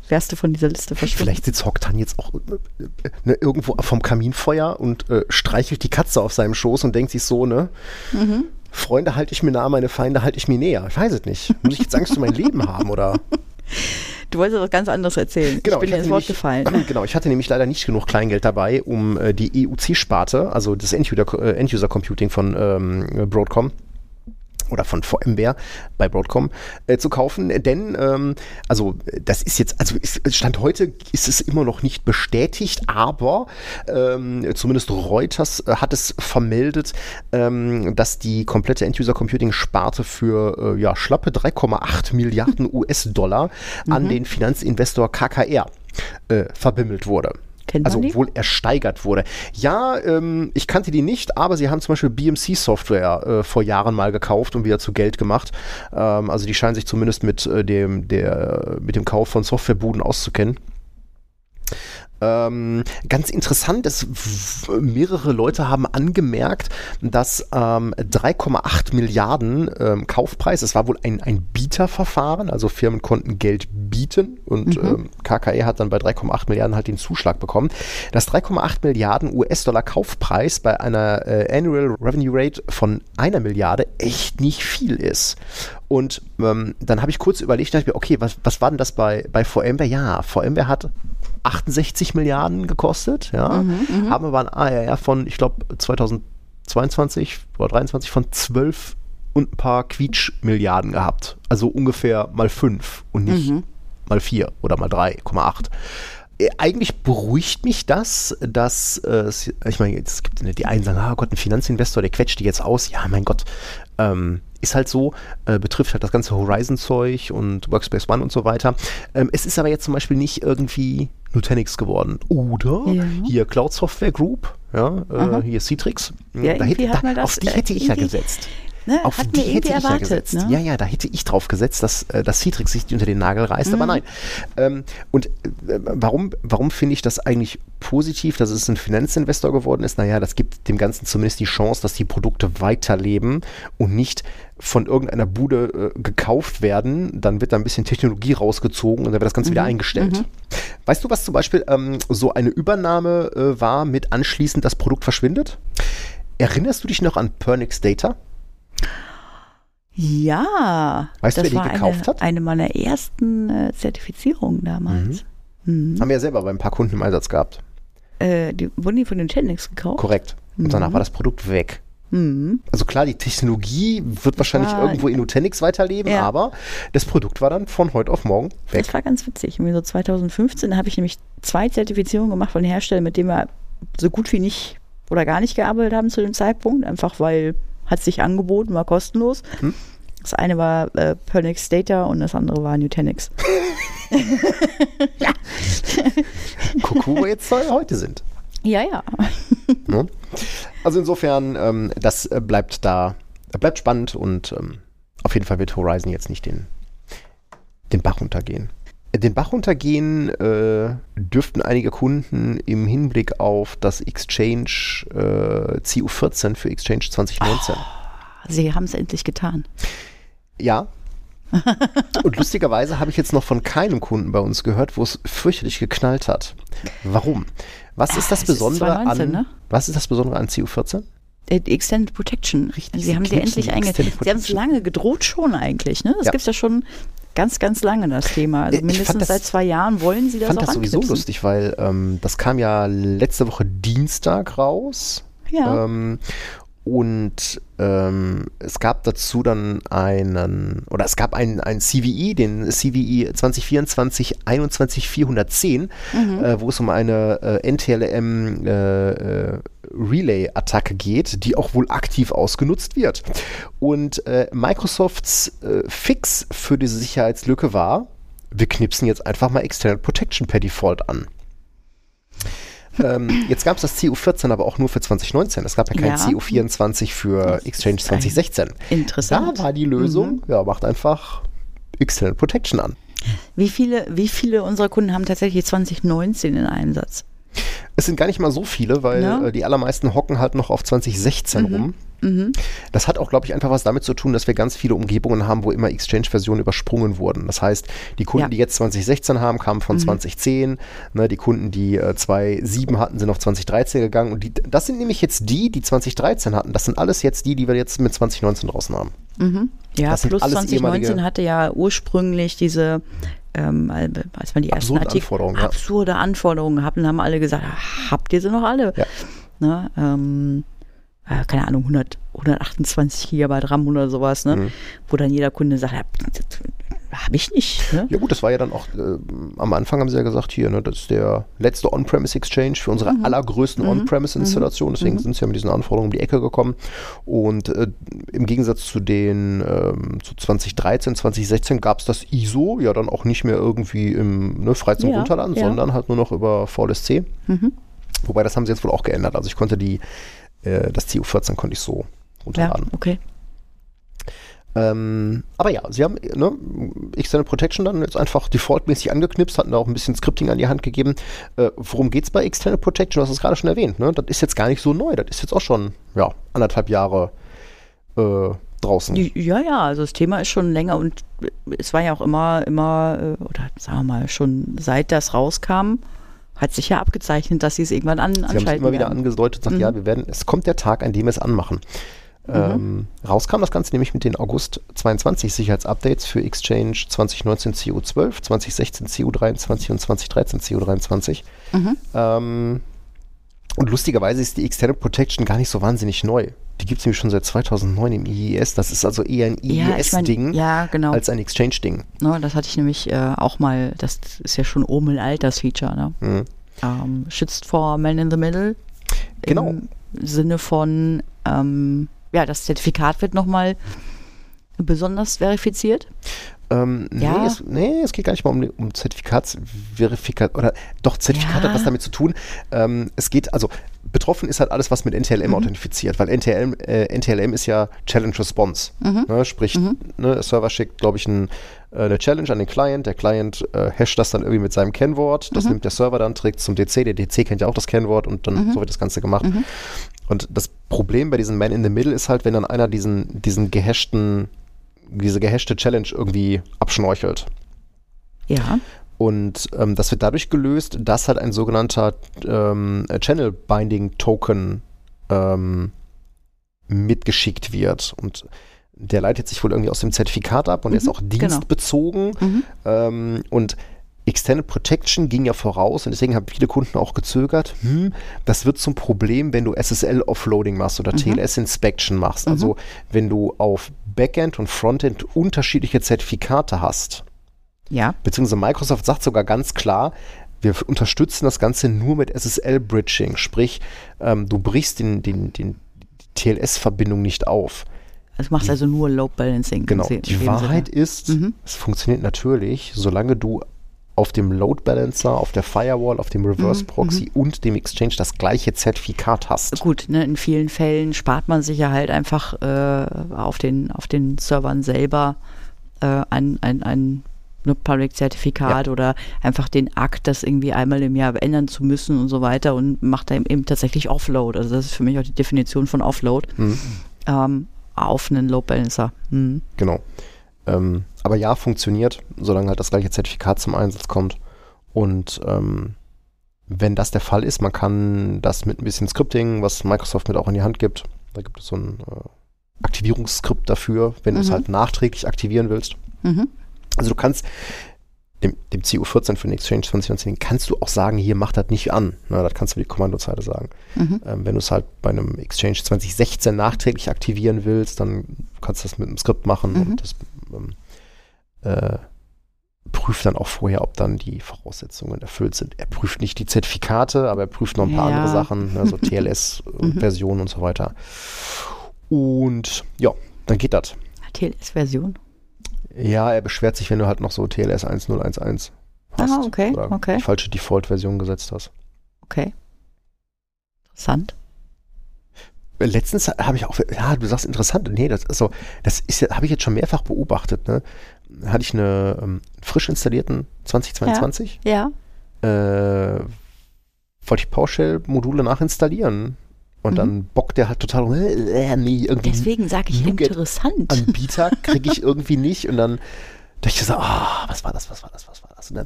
wärst du von dieser Liste verschwunden. vielleicht sitzt Hocktan jetzt auch äh, ne, irgendwo vom Kaminfeuer und äh, streichelt die Katze auf seinem Schoß und denkt sich so, ne? Mhm. Freunde halte ich mir nah, meine Feinde halte ich mir näher. Ich weiß es nicht. Muss ich jetzt Angst um mein Leben haben oder? Du wolltest was ganz anderes erzählen. ich bin Genau, ich dir ins Wort nämlich- gefallen. Genau, ich hatte nämlich leider nicht genug Kleingeld dabei, um äh, die EUC-Sparte, also das End-User- äh, End-User-Computing von ähm, Broadcom oder von VMware bei Broadcom äh, zu kaufen, denn ähm, also das ist jetzt, also ist, Stand heute ist es immer noch nicht bestätigt, aber ähm, zumindest Reuters äh, hat es vermeldet, ähm, dass die komplette End-User-Computing-Sparte für äh, ja, schlappe 3,8 Milliarden US-Dollar an den Finanzinvestor KKR äh, verbimmelt wurde. Kennt Also die? wohl ersteigert wurde. Ja, ähm, ich kannte die nicht, aber sie haben zum Beispiel BMC-Software äh, vor Jahren mal gekauft und wieder zu Geld gemacht. Ähm, also die scheinen sich zumindest mit, äh, dem, der, mit dem Kauf von Softwarebuden auszukennen. Ähm, ganz interessant ist, mehrere Leute haben angemerkt, dass ähm, 3,8 Milliarden ähm, Kaufpreis, es war wohl ein, ein Bieterverfahren, also Firmen konnten Geld bieten und ähm, KKE hat dann bei 3,8 Milliarden halt den Zuschlag bekommen, dass 3,8 Milliarden US-Dollar Kaufpreis bei einer äh, Annual Revenue Rate von einer Milliarde echt nicht viel ist. Und ähm, dann habe ich kurz überlegt, dachte ich mir, okay, was, was war denn das bei, bei VMware? Ja, VMware hat 68 Milliarden gekostet, ja, haben aber ein ARR von, ich glaube, 2022 oder 23 von 12 und ein paar Quietsch-Milliarden gehabt. Also ungefähr mal 5 und nicht mal 4 oder mal 3,8. Äh, eigentlich beruhigt mich das, dass, äh, ich meine, es gibt die einen sagen, ah Gott, ein Finanzinvestor, der quetscht die jetzt aus. Ja, mein Gott, ähm, ist halt so, äh, betrifft halt das ganze Horizon-Zeug und Workspace ONE und so weiter. Ähm, es ist aber jetzt zum Beispiel nicht irgendwie Nutanix geworden. Oder Ja. hier Cloud Software Group, ja, äh, hier Citrix. Ja, da hätte, da, auf die hätte ich ja gesetzt. Ne, Auf hatten die hätte irgendwie ich ja erwartet. gesetzt. ne? Ja, ja, da hätte ich drauf gesetzt, dass, äh, dass Citrix sich unter den Nagel reißt, Mhm. aber nein. Ähm, und äh, warum, warum finde ich das eigentlich positiv, dass es ein Finanzinvestor geworden ist? Naja, das gibt dem Ganzen zumindest die Chance, dass die Produkte weiterleben und nicht von irgendeiner Bude äh, gekauft werden, dann wird da ein bisschen Technologie rausgezogen und dann wird das Ganze wieder eingestellt. Weißt du, was zum Beispiel ähm, so eine Übernahme äh, war mit anschließend das Produkt verschwindet? Erinnerst du dich noch an Pernix Data? Ja, Weißt du, das wer die war gekauft eine, hat? eine meiner ersten äh, Zertifizierungen damals. Mhm. Haben wir ja selber bei ein paar Kunden im Einsatz gehabt. Äh, die wurden die von den Chatnix gekauft? Korrekt. Und danach war das Produkt weg. Mhm. Also klar, die Technologie wird wahrscheinlich war- irgendwo in Nutanix weiterleben, Ja. aber das Produkt war dann von heute auf morgen weg. Das war ganz witzig. So 2015 habe ich nämlich zwei Zertifizierungen gemacht von Herstellern, mit denen wir so gut wie nicht oder gar nicht gearbeitet haben zu dem Zeitpunkt. Einfach weil hat sich angeboten, war kostenlos. Hm. Das eine war äh, Pernix Data und das andere war Nutanix. Guck, wo wir jetzt heute sind. Ja, ja. Ne? Also insofern, ähm, das äh, bleibt da, bleibt spannend und ähm, auf jeden Fall wird Horizon jetzt nicht den, den Bach runtergehen. Äh, Den Bach runtergehen äh, dürften einige Kunden im Hinblick auf das Exchange äh, CU14 für Exchange 2019. Sie haben es endlich getan. Ja. Und lustigerweise habe ich jetzt noch von keinem Kunden bei uns gehört, wo es fürchterlich geknallt hat. Warum? Was ist das ist Besondere 2019, an ne? Was ist das Besondere an CU14? Äh, die Extended Protection. Richtig, Sie haben sie endlich die einge... Extended Sie haben es lange gedroht schon eigentlich. Ne? Das Ja. gibt es ja schon ganz, ganz lange, das Thema. Also Ich mindestens das- seit zwei Jahren wollen sie Ich das fand auch das sowieso anknipsen. lustig, weil ähm, das kam ja letzte Woche Dienstag raus. Ja. Ähm, und ähm, es gab dazu dann einen, oder es gab einen, einen CVE, den E CVE 2024 21410, äh, wo es um eine äh, NTLM äh, äh, Relay-Attacke geht, die auch wohl aktiv ausgenutzt wird. Und äh, Microsofts äh, Fix für diese Sicherheitslücke war, wir knipsen jetzt einfach mal External Protection per Default an. ähm, jetzt gab es das CU14 aber auch nur für 2019. Es gab ja kein Ja. CU24 für Exchange ist ein- 2016. Interessant. Mhm. Da war die Lösung, ja, macht einfach External Protection an. Wie viele, wie viele unserer Kunden haben tatsächlich 2019 in Einsatz? Es sind gar nicht mal so viele, weil Ja. äh, die allermeisten hocken halt noch auf 2016 rum. Mhm. Das hat auch, glaube ich, einfach was damit zu tun, dass wir ganz viele Umgebungen haben, wo immer Exchange-Versionen übersprungen wurden. Das heißt, die Kunden, Ja. Mhm. die jetzt 2016 haben, kamen von 2010. Ne, die Kunden, die äh, 2007 hatten, sind auf 2013 gegangen. Und die, das sind nämlich jetzt die, die 2013 hatten. Das sind alles jetzt die, die wir jetzt mit 2019 draußen haben. Ja, Das sind plus alles 2019 ehemalige- hatte ja ursprünglich diese, ähm, als man die ersten Absurde Artikel, Anforderungen, ja. absurde Anforderungen hatten, haben alle gesagt, "Ah, habt ihr sie noch alle? Ja. Ne, ähm, äh, keine Ahnung, 100, 128 Gigabyte RAM oder sowas, ne? Mhm. wo dann jeder Kunde sagt, ja, habe ich nicht. Ne? Ja gut, das war ja dann auch, äh, am Anfang haben sie ja gesagt, hier, ne, das ist der letzte On-Premise Exchange für unsere Mhm. allergrößten On-Premise-Installationen. Deswegen sind sie ja mit diesen Anforderungen um die Ecke gekommen. Und äh, im Gegensatz zu den ähm, zu 2013, 2016 gab es das ISO ja dann auch nicht mehr irgendwie im ne, frei zum Ja, Runterladen, ja. sondern halt nur noch über VLSC. Mhm. Wobei das haben sie jetzt wohl auch geändert. Also ich konnte die, äh, das CU14 konnte ich so Ja, runterladen. okay. Ähm, aber ja, sie haben ne, External Protection dann jetzt einfach defaultmäßig angeknipst, hatten da auch ein bisschen Scripting an die Hand gegeben. Äh, worum geht es bei External Protection? Du hast es gerade schon erwähnt. Ne? Das ist jetzt gar nicht so neu. Das ist jetzt auch schon ja, anderthalb Jahre äh, draußen. Ja, ja, also das Thema ist schon länger und es war ja auch immer, immer, äh, oder sagen wir mal, schon seit das rauskam, hat sich ja abgezeichnet, dass sie es irgendwann an, Sie haben es anschalten immer wieder werden. angedeutet, sagt, Mhm. ja, wir werden, es kommt der Tag, an dem wir es anmachen. Ähm, rauskam das Ganze nämlich mit den August 22 Sicherheitsupdates für Exchange 2019 CU12, 2016 CU23 und 2013 CU23. Mhm. Ähm, Und lustigerweise ist die Extended Protection gar nicht so wahnsinnig neu. Die gibt es nämlich schon seit 2009 im IIS. Das ist also eher ein Ja, ich mein, IIS-Ding ja, genau. als ein Exchange-Ding. Ne, das hatte ich nämlich äh, auch mal, das ist ja schon oben ein Alters-Feature, ne? Mhm. Ähm, schützt vor Man in the Middle. Genau. Im Sinne von, ähm, ja, das Zertifikat wird nochmal besonders verifiziert. Ähm, Ja. nee, es, nee, es geht gar nicht mal um, um Zertifikatsverifikat oder doch Zertifikat Ja. hat was damit zu tun. Ähm, es geht, also betroffen ist halt alles, was mit NTLM authentifiziert, weil NTLM, äh, NTLM ist ja Challenge Response. Ne, sprich, ne, der Server schickt, glaube ich, ein, äh, eine Challenge an den Client, der Client äh, hasht das dann irgendwie mit seinem Kennwort, das nimmt der Server dann, trägt zum DC, der DC kennt ja auch das Kennwort und dann so wird das Ganze gemacht. Und das Problem bei diesem Man in the Middle ist halt, wenn dann einer diesen, diesen gehashten diese gehashte Challenge irgendwie abschnorchelt. Ja. Und ähm, das wird dadurch gelöst, dass halt ein sogenannter ähm, Channel Binding Token ähm, mitgeschickt wird. Und der leitet sich wohl irgendwie aus dem Zertifikat ab und der ist auch dienstbezogen. Ähm, und Extended Protection ging ja voraus und deswegen haben viele Kunden auch gezögert. Hm, das wird zum Problem, wenn du SSL-Offloading machst oder TLS-Inspection machst. Also wenn du auf Backend und Frontend unterschiedliche Zertifikate hast. Ja. Beziehungsweise Microsoft sagt sogar ganz klar, wir unterstützen das Ganze nur mit SSL-Bridging. Sprich, ähm, du brichst den, den, den, die TLS-Verbindung nicht auf. Also machst also nur Load Balancing. Genau. Die Wahrheit Sinne. ist, Mhm. es funktioniert natürlich, solange du auf dem Load Balancer, auf der Firewall, auf dem Reverse Mhm, Proxy und dem Exchange das gleiche Zertifikat hast. Gut, ne, in vielen Fällen spart man sich ja halt einfach äh, auf, den, auf den Servern selber äh, ein, ein, ein ne, Public-Zertifikat oder einfach den Akt, das irgendwie einmal im Jahr ändern zu müssen und so weiter und macht da eben, eben tatsächlich Offload. Also das ist für mich auch die Definition von Offload Mhm. ähm, auf einen Load Balancer. Mhm. Genau. Ähm, aber ja, funktioniert, solange halt das gleiche Zertifikat zum Einsatz kommt. Und ähm, wenn das der Fall ist, man kann das mit ein bisschen Scripting, was Microsoft mit auch in die Hand gibt, da gibt es so ein äh, Aktivierungsskript dafür, wenn du es Mhm. halt nachträglich aktivieren willst. Mhm. Also du kannst dem, dem CU14 für den Exchange 2019 kannst du auch sagen, hier mach das nicht an. Na, das kannst du die Kommandozeile sagen. Mhm. Ähm, wenn du es halt bei einem Exchange 2016 nachträglich aktivieren willst, dann kannst du das mit einem Skript machen Mhm. und das ähm, äh, prüft dann auch vorher, ob dann die Voraussetzungen erfüllt sind. Er prüft nicht die Zertifikate, aber er prüft noch ein paar Ja. andere Sachen, ne, so TLS-Versionen und so weiter. Und ja, dann geht das. TLS-Version. Ja, er beschwert sich, wenn du halt noch so TLS 1011 hast. Ah, okay, oder okay. die falsche Default-Version gesetzt hast. Okay. Interessant. Letztens habe ich auch, ja, du sagst interessant, nee, das ist so, das ist ja, habe ich jetzt schon mehrfach beobachtet, ne? Hatte ich eine ähm, frisch installierten 2022, Ja. äh, wollte ich PowerShell-Module nachinstallieren und Mhm. dann bockt der halt total, rum, äh, nee, irgendwie Deswegen sage ich Nougat interessant. Anbieter kriege ich irgendwie nicht und dann dachte ich so, ah, was war das, was war das, was war das? Und dann,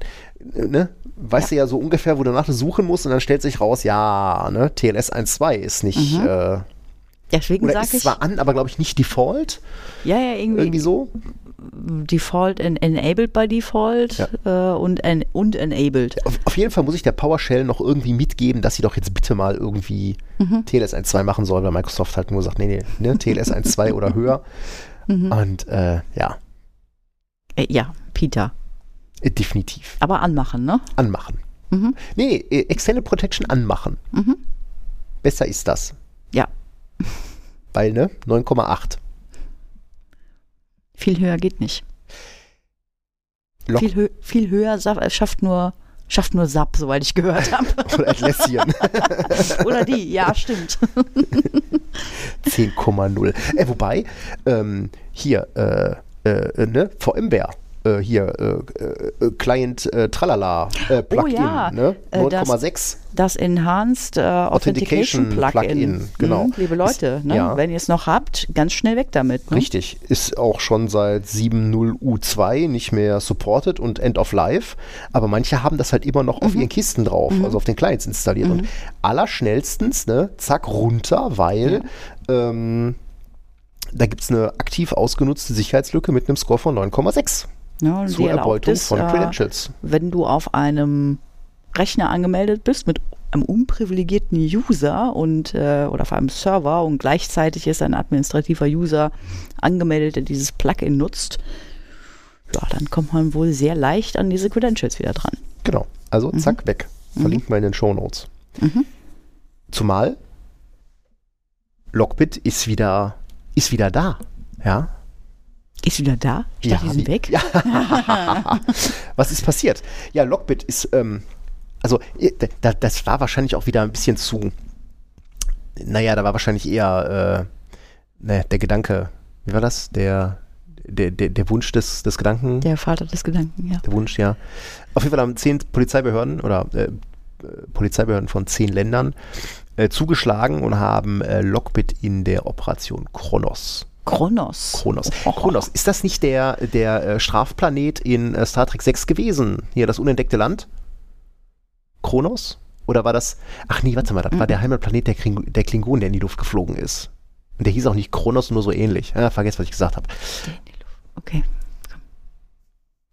äh, ne, weißt du ja so ungefähr, wo du nachher suchen musst und dann stellt sich raus, ja, ne, TLS 1.2 ist nicht, Mhm. äh, Deswegen oder ist ich, zwar an, aber glaube ich nicht Default, ja, ja, irgendwie, irgendwie so. Default en enabled by Default äh, und, en und enabled. Auf, auf jeden Fall muss ich der PowerShell noch irgendwie mitgeben, dass sie doch jetzt bitte mal irgendwie Mhm. TLS 1.2 machen soll, weil Microsoft halt nur sagt, nee, nee, ne, TLS 1.2 oder höher. Mhm. Und äh, ja, Äh, ja, Peter. äh, definitiv. Aber anmachen, ne? Anmachen. Mhm. Nee, äh, Extended Protection anmachen. Mhm. Besser ist das. Ja. Weil, ne, 9,8. Viel höher geht nicht. Lock Viel, hö viel höher äh, schafft nur, schafft nur SAP, soweit ich gehört habe. oder Atlassian. Oder die, ja, stimmt. 10,0. Äh, wobei, ähm, hier, äh, äh, ne, VMware. Äh, hier, äh, äh, Client äh, Tralala, äh, Plugin, ja, ne? äh, das- 9,6. Das Enhanced Authentication, Authentication Plugin. Plugin, genau. Mhm, liebe Leute, Ist- ne? ja. wenn ihr es noch habt, ganz schnell weg damit. Ne? Richtig, ist auch schon seit 7.0 U2 nicht mehr supported und End of Life, aber manche haben das halt immer noch Mhm. auf ihren Kisten drauf, also auf den Clients installiert und allerschnellstens, ne, zack, runter, weil ähm, da gibt es eine aktiv ausgenutzte Sicherheitslücke mit einem Score von 9,6 Die zur Erbeutung es, von Credentials. wenn du auf einem Rechner angemeldet bist mit einem unprivilegierten User und äh, oder auf einem Server und gleichzeitig ist ein administrativer User angemeldet, der dieses Plugin nutzt, ja, dann kommt man wohl sehr leicht an diese Credentials wieder dran. Genau. Also zack, weg. Verlinken wir in den Show Notes. Mhm. Zumal Lockbit ist wieder, ist wieder da. Ja. Ist wieder da? Ich dachte, die sind wie- weg. Ja. Was ist passiert? Ja, Lockbit ist, ähm, also äh, da, das war wahrscheinlich auch wieder ein bisschen zu, naja, da war wahrscheinlich eher äh, ne, der Gedanke, wie war das? Der, der, der, der Wunsch des, des Gedanken? Der Vater des Gedanken, ja. Der Wunsch, ja. Auf jeden Fall haben zehn Polizeibehörden oder äh, äh, Polizeibehörden von zehn Ländern äh, zugeschlagen und haben äh, Lockbit in der Operation Kronos. Kronos. Kronos. Kronos, ist das nicht der, der äh, Strafplanet in äh, Star Trek 6 gewesen? Hier, das unentdeckte Land? Kronos? Oder war das. Ach nee, warte mal, das war der Heimatplanet der, Kling der Klingonen, der in die Luft geflogen ist. Und der hieß auch nicht Kronos, nur so ähnlich. Ja, vergesst, was ich gesagt habe. Okay. komm.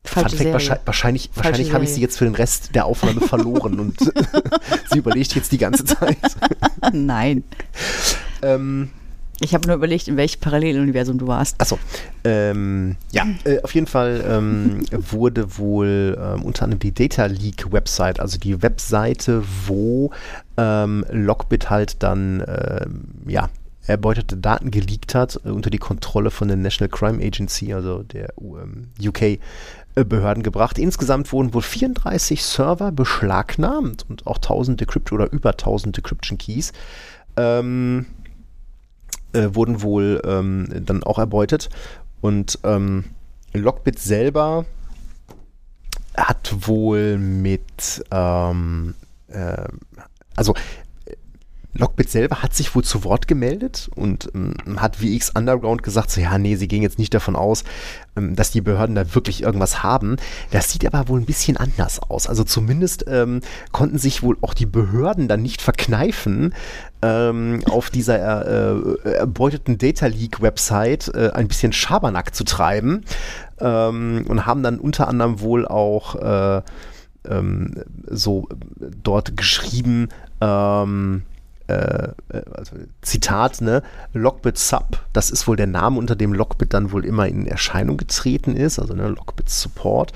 Fun Falsche Fact, wahrscheinlich, wahrscheinlich, Falsche wahrscheinlich habe ich sie jetzt für den Rest der Aufnahme verloren und sie überlegt jetzt die ganze Zeit. Nein. ähm, Ich habe nur überlegt, in welchem Paralleluniversum du warst. Achso, ähm, ja, äh, auf jeden Fall ähm, wurde wohl ähm, unter anderem die Data Leak Website, also die Webseite, wo ähm, Lockbit halt dann, ähm, ja, erbeutete Daten geleakt hat, äh, unter die Kontrolle von der National Crime Agency, also der ähm, UK-Behörden gebracht. Insgesamt wurden wohl 34 Server beschlagnahmt und auch 1000 Decryption oder über 1000 Decryption Keys. Ähm, äh, wurden wohl ähm, dann auch erbeutet. Und ähm, Lockbit selber hat wohl mit, ähm, äh, also Lockbit selber hat sich wohl zu Wort gemeldet und ähm, hat VX Underground gesagt, so ja, nee, sie gehen jetzt nicht davon aus, ähm, dass die Behörden da wirklich irgendwas haben. Das sieht aber wohl ein bisschen anders aus. Also zumindest ähm, konnten sich wohl auch die Behörden dann nicht verkneifen, ähm, auf dieser äh, erbeuteten Data Leak Website äh, ein bisschen Schabernack zu treiben ähm, und haben dann unter anderem wohl auch äh, ähm, so dort geschrieben, ähm, äh, also Zitat, ne, Lockbit Sub, das ist wohl der Name, unter dem Lockbit dann wohl immer in Erscheinung getreten ist, also ne, Lockbit Support,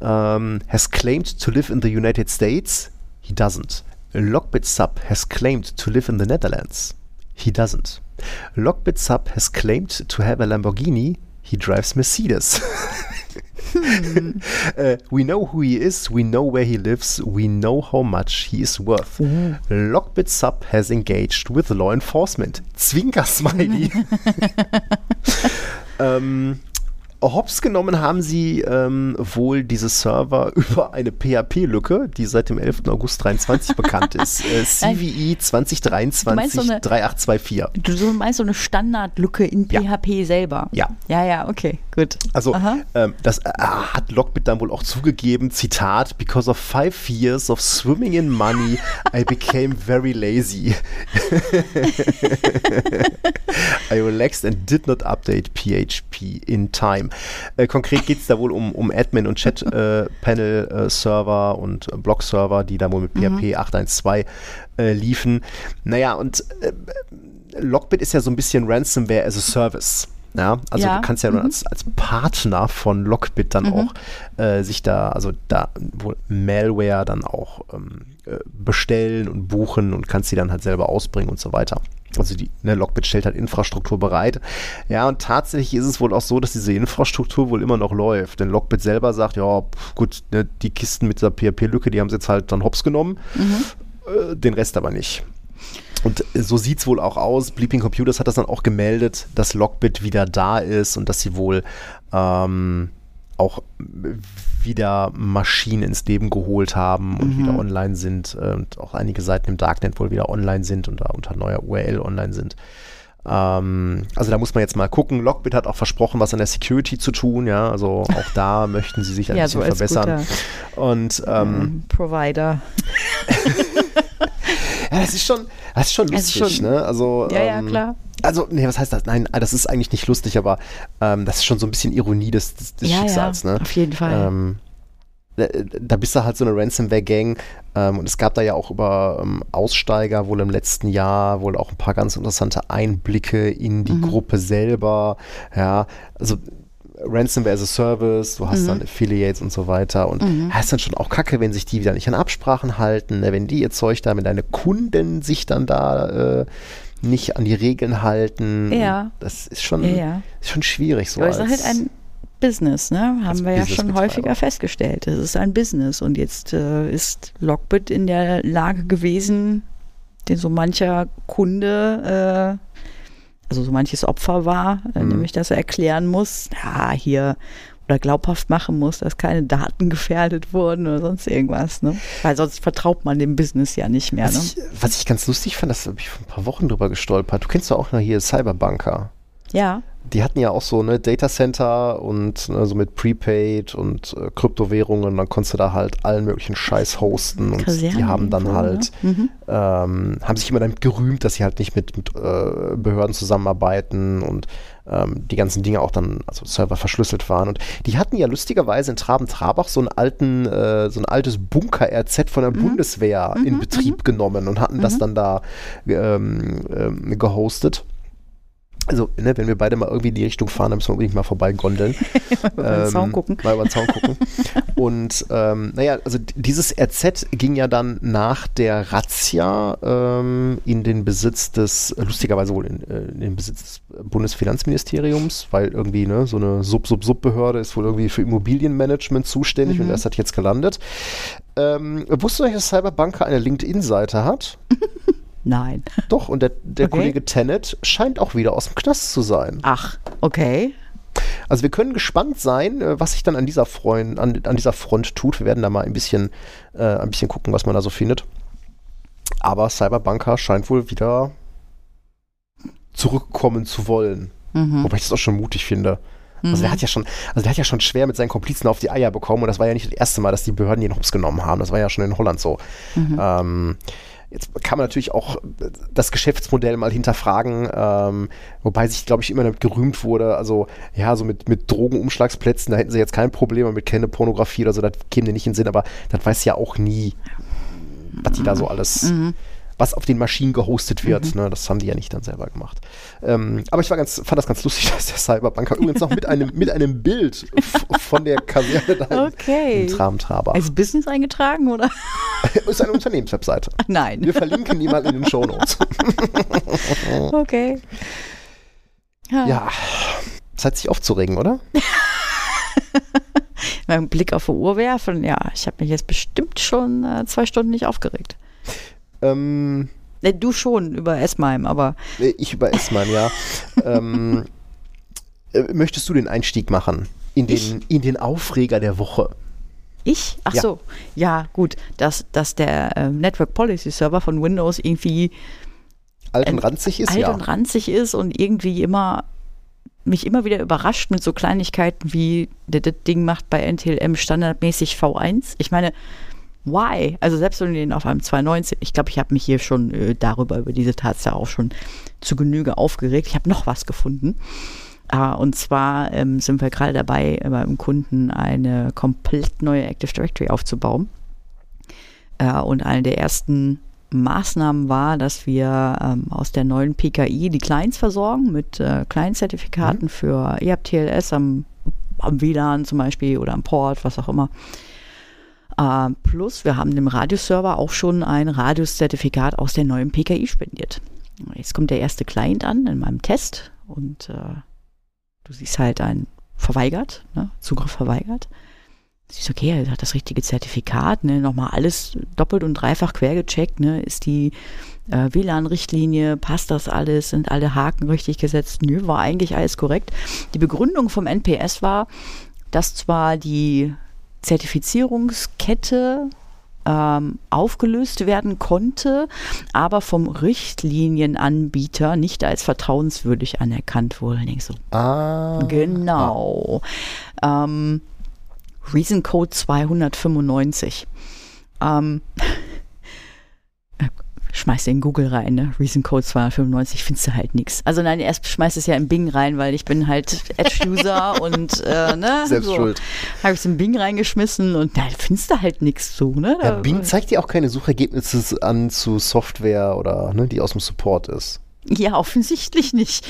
ähm, has claimed to live in the United States, he doesn't. Lockbit Sub has claimed to live in the Netherlands, he doesn't. Lockbit Sub has claimed to have a Lamborghini, he drives Mercedes. Uh, we know who he is, we know where he lives, we know how much he is worth. Lockbit Sub has engaged with law enforcement. Zwinker-Smiley. ähm, Hops genommen haben sie ähm, wohl diese Server über eine PHP-Lücke, die seit dem 11. August 23 bekannt ist. Äh, CVE meinst so 2023 eine- 3824. Du meinst so eine Standardlücke in Ja. PHP selber? Ja. Ja, ja, okay, gut. Also ähm, das äh, hat Lockbit dann wohl auch zugegeben, Zitat, because of five years of swimming in money, I became very lazy. I relaxed and did not update PHP in time. Äh, konkret geht es da wohl um, um Admin- und Chat-Panel-Server und äh, Blog-Server, die da wohl mit PHP 812 äh, liefen. Naja, und äh, Lockbit ist ja so ein bisschen Ransomware as a Service. Ja, also Ja, du kannst ja nur als, als Partner von Lockbit dann auch äh, sich da, also da wohl Malware dann auch ähm, äh, bestellen und buchen und kannst sie dann halt selber ausbringen und so weiter. Also die ne, Lockbit stellt halt Infrastruktur bereit. Ja, und tatsächlich ist es wohl auch so, dass diese Infrastruktur wohl immer noch läuft. Denn Lockbit selber sagt, ja, gut, ne, die Kisten mit dieser PHP-Lücke, die haben sie jetzt halt dann hops genommen, äh, den Rest aber nicht. Und so sieht es wohl auch aus. Bleeping Computers hat das dann auch gemeldet, dass Lockbit wieder da ist und dass sie wohl ähm, auch wieder Maschinen ins Leben geholt haben und wieder online sind äh, und auch einige Seiten im Darknet wohl wieder online sind und da unter neuer URL online sind. Ähm, also da muss man jetzt mal gucken. Lockbit hat auch versprochen, was an der Security zu tun, ja. Also auch da möchten sie sich ein Ja, bisschen so verbessern. Und Ähm, Provider. Ja, das ist schon, das ist schon Es ist lustig, schon- ne? Also, Ja, ja, ähm, klar. Also, nee, was heißt das? Nein, das ist eigentlich nicht lustig, aber ähm, das ist schon so ein bisschen Ironie des, des, des ja, Schicksals, ja, ne? auf jeden Fall. Ähm, äh, da bist du halt so eine Ransomware-Gang ähm, und es gab da ja auch über ähm, Aussteiger wohl im letzten Jahr wohl auch ein paar ganz interessante Einblicke in die Mhm. Gruppe selber. Ja, also Ransomware as a Service, du hast Mhm. dann Affiliates und so weiter und Mhm. ja, ist dann schon auch kacke, wenn sich die wieder nicht an Absprachen halten, ne, wenn die ihr Zeug da, wenn deine Kunden sich dann da äh, nicht an die Regeln halten. Ja. Das ist schon, Ja, ist schon schwierig so. Aber es ist halt ein Business, ne? Haben wir ja schon häufiger festgestellt. Es ist ein Business und jetzt äh, ist Lockbit in der Lage gewesen, den so mancher Kunde, äh, also so manches Opfer war, äh, Mhm. nämlich dass er erklären muss, ja, hier oder glaubhaft machen muss, dass keine Daten gefährdet wurden oder sonst irgendwas, ne? Weil sonst vertraut man dem Business ja nicht mehr, ne? Was, ich, was ich ganz lustig fand, das habe ich vor ein paar Wochen drüber gestolpert. Du kennst doch auch noch hier Cyberbanker. Ja, Die hatten ja auch so ne Data Center und ne, so mit Prepaid und äh, Kryptowährungen. Dann konntest du da halt allen möglichen Scheiß hosten und die haben dann irgendwo, halt ne? Mhm. ähm, haben sich immer damit gerühmt, dass sie halt nicht mit, mit äh, Behörden zusammenarbeiten und ähm, die ganzen Dinge auch dann, also Server verschlüsselt waren. Und die hatten ja lustigerweise in Traben-Trabach so einen alten, äh, so ein altes Bunker-RZ von der Bundeswehr in Betrieb genommen und hatten das dann da ähm, ähm, gehostet. Also, ne, wenn wir beide mal irgendwie in die Richtung fahren, dann müssen wir unbedingt mal vorbei gondeln. Über den Zaun gucken. Mal über den Zaun gucken. Und ähm, naja, also dieses RZ ging ja dann nach der Razzia ähm, in den Besitz des, lustigerweise wohl in, äh, in den Besitz des Bundesfinanzministeriums, weil irgendwie ne, so eine Sub-Sub-Sub-Behörde ist wohl irgendwie für Immobilienmanagement zuständig und das hat jetzt gelandet. Ähm, wusstest du dass Cyberbanker eine LinkedIn-Seite hat? Nein. Doch, und der, der Okay. Kollege Tenet scheint auch wieder aus dem Knast zu sein. Ach, okay. Also wir können gespannt sein, äh, was sich dann an dieser, Freund, an, an dieser Front tut. Wir werden da mal ein bisschen, äh, ein bisschen gucken, was man da so findet. Aber Cyberbanker scheint wohl wieder zurückkommen zu wollen. Mhm. Wobei ich das auch schon mutig finde. Also der hat ja schon, also der hat ja schon schwer mit seinen Komplizen auf die Eier bekommen und das war ja nicht das erste Mal, dass die Behörden ihn hops genommen haben. Das war ja schon in Holland so. Ähm, jetzt kann man natürlich auch das Geschäftsmodell mal hinterfragen, ähm, wobei sich, glaube ich, immer damit gerühmt wurde, also ja, so mit, mit Drogenumschlagsplätzen, da hätten sie jetzt kein Problem, mit Kinderpornografie oder so, das käme dir nicht in den Sinn, aber das weiß ja auch nie, was die da so alles, was auf den Maschinen gehostet wird. Ne? Das haben die ja nicht dann selber gemacht. Ähm, aber ich war ganz, fand das ganz lustig, dass der Cyberbanker übrigens noch mit einem, mit einem Bild von der Kaserne da Okay. in Tram-Traber. Als Business eingetragen oder? ist eine Unternehmenswebseite. Nein. Wir verlinken die mal in den Shownotes. Okay. ja, Zeit sich aufzuregen, oder? Mein Blick auf die Uhr werfen, ja, ich habe mich jetzt bestimmt schon äh, zwei Stunden nicht aufgeregt. Ähm, Ne, du schon über Esmheim, aber äh, ich über Esman, ja. ähm, äh, möchtest du den Einstieg machen in den, in den Aufreger der Woche? Ich? Ach Ja. so, ja, gut, dass, dass der ähm, Network Policy Server von Windows irgendwie Alt und ranzig ist, alt ja. und ranzig ist und irgendwie immer mich immer wieder überrascht mit so Kleinigkeiten wie das das Ding macht bei NTLM standardmäßig V1. Ich meine, why? Also selbst wenn du den auf einem 219, ich glaube, ich habe mich hier schon äh, darüber, über diese Tatsache auch schon zu Genüge aufgeregt. Ich habe noch was gefunden. Ah, und zwar ähm, sind wir gerade dabei, äh, beim Kunden eine komplett neue Active Directory aufzubauen. Äh, und eine der ersten Maßnahmen war, dass wir ähm, aus der neuen PKI die Clients versorgen mit äh, Client-Zertifikaten für E EAP-TLS am, am WLAN zum Beispiel oder am Port, was auch immer. Äh, plus, wir haben dem Radioserver auch schon ein Radius-Zertifikat aus der neuen PKI spendiert. Jetzt kommt der erste Client an in meinem Test und äh, du siehst halt ein verweigert, ne? Zugriff verweigert. Siehst, okay, er hat das richtige Zertifikat, ne? Nochmal alles doppelt und dreifach quer gecheckt, ne? Ist die äh, WLAN-Richtlinie, passt das alles, sind alle Haken richtig gesetzt? Nö, war eigentlich alles korrekt. Die Begründung vom NPS war, dass zwar die Zertifizierungskette ähm, aufgelöst werden konnte, aber vom Richtlinienanbieter nicht als vertrauenswürdig anerkannt wurde. Ich so, Ah. Genau. Ähm, Reason Code 295. Ähm, schmeißt in Google rein, ne? Reason Code 295, findest du halt nichts. Also nein, erst schmeißt es ja in Bing rein, weil ich bin halt Edge-User und äh, ne? Selbst so. schuld. Habe ich es in Bing reingeschmissen und da findest du halt nichts so, ne? Ja, Bing zeigt dir auch keine Suchergebnisse an zu Software oder ne, die aus dem Support ist. Ja, offensichtlich nicht.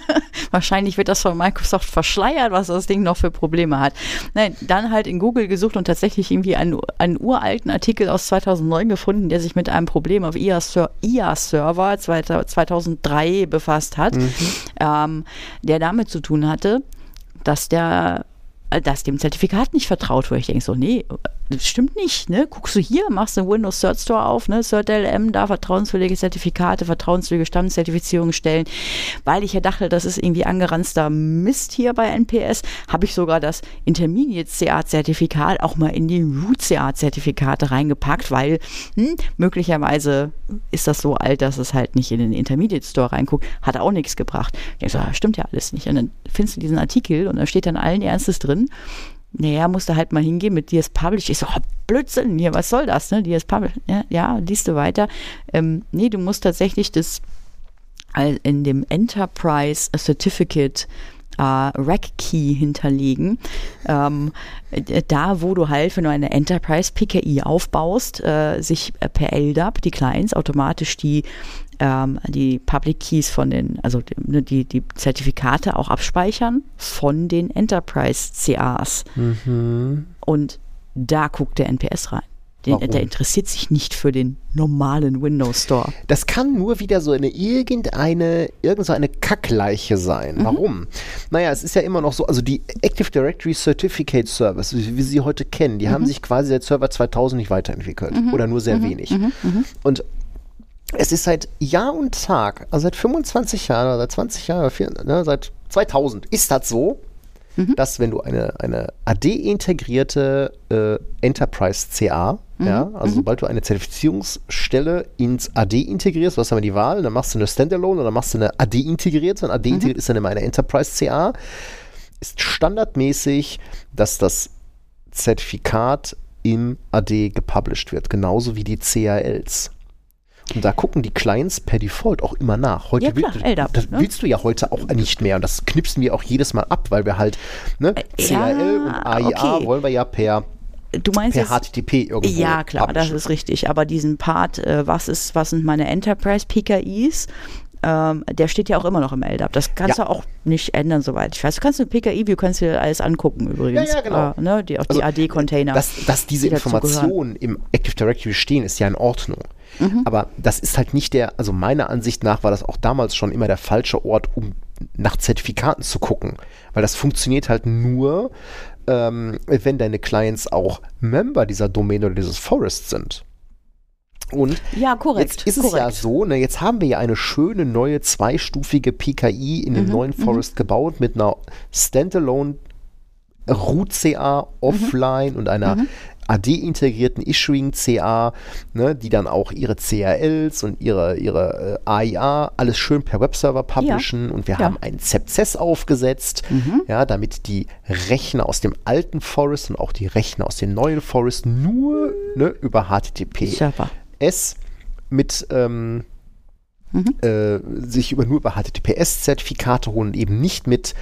Wahrscheinlich wird das von Microsoft verschleiert, was das Ding noch für Probleme hat. Nein, dann halt in Google gesucht und tatsächlich irgendwie einen, einen uralten Artikel aus 2009 gefunden, der sich mit einem Problem auf IA-Server 2003 befasst hat, mhm. ähm, der damit zu tun hatte, dass der dass dem Zertifikat nicht vertraut wurde. Ich denke so, nee, das stimmt nicht, ne? Guckst du hier, machst den Windows Cert Store auf, ne? CertLM, da vertrauenswürdige Zertifikate, vertrauenswürdige Stammzertifizierungen stellen. Weil ich ja dachte, das ist irgendwie angeranzter Mist hier bei NPS, habe ich sogar das Intermediate CA-Zertifikat auch mal in die Root CA-Zertifikate reingepackt, weil hm, möglicherweise ist das so alt, dass es halt nicht in den Intermediate Store reinguckt. Hat auch nichts gebracht. Ich so, ah, stimmt ja alles nicht. Und dann findest du diesen Artikel und da steht dann allen Ernstes drin, naja, musste halt mal hingehen mit DS Publish. Ich so, oh, Blödsinn, hier, was soll das, ne? DS Publish. Ja, ja liest du weiter. Ähm, nee, du musst tatsächlich das in dem Enterprise Certificate äh, Rack Key hinterlegen. Ähm, da, wo du halt, wenn du eine Enterprise PKI aufbaust, äh, sich per LDAP die Clients automatisch die ähm, die Public Keys von den, also die, die, die, Zertifikate auch abspeichern von den Enterprise CAs. Mhm. Und da guckt der NPS rein. Den, der interessiert sich nicht für den normalen Windows Store. Das kann nur wieder so eine irgendeine, irgendeine Kackleiche sein. Mhm. Warum? Naja, es ist ja immer noch so, also die Active Directory Certificate Service, wie wir sie heute kennen, die mhm. haben sich quasi seit Server 2000 nicht weiterentwickelt. Mhm. Oder nur sehr mhm. wenig. Mhm. Mhm. Und es ist seit Jahr und Tag, also seit 25 Jahren oder seit 20 Jahren, ne, seit 2000 ist das so, mhm. dass wenn du eine, eine AD-integrierte äh, Enterprise CA, mhm. ja, also mhm. sobald du eine Zertifizierungsstelle ins AD integrierst, du hast aber die Wahl, dann machst du eine Standalone oder machst du eine AD integrierte und AD integriert mhm. ist dann immer eine Enterprise CA, ist standardmäßig, dass das Zertifikat im AD gepublished wird, genauso wie die CALs. Und da gucken die Clients per Default auch immer nach. Heute ja, klar, will, LDAP, das ne? willst du ja heute auch nicht mehr. Und das knipsen wir auch jedes Mal ab, weil wir halt ne, CRL ja, und AIA okay. wollen wir ja per Du meinst per HTTP irgendwo. Ja, klar, das ist richtig. Aber diesen Part, äh, was ist, was sind meine Enterprise PKIs? Ähm, der steht ja auch immer noch im LDAP. Das kannst ja. du auch nicht ändern, soweit ich weiß. Du kannst eine PKI-View kannst du alles angucken übrigens. Ja, ja, genau. Äh, ne? die, auch also, die AD-Container. Dass, dass diese die Informationen im Active Directory stehen, ist ja in Ordnung. Mhm. Aber das ist halt nicht der, also meiner Ansicht nach war das auch damals schon immer der falsche Ort, um nach Zertifikaten zu gucken. Weil das funktioniert halt nur, ähm, wenn deine Clients auch Member dieser Domain oder dieses Forest sind. Und ja, korrekt, jetzt ist korrekt. es ja so, ne, jetzt haben wir ja eine schöne neue zweistufige PKI in dem mhm, neuen mhm. Forest mhm. gebaut mit einer Standalone Root CA offline mhm. und einer mhm. AD-integrierten Issuing-CA, ne, die dann auch ihre CRLs und ihre, ihre äh, AIA alles schön per Webserver publishen. Ja. Und wir ja. haben einen ZEPCES aufgesetzt, mhm. ja, damit die Rechner aus dem alten Forest und auch die Rechner aus dem neuen Forest nur ne, über HTTPS mit ähm, mhm. äh, sich über, nur über HTTPS-Zertifikate holen und eben nicht mit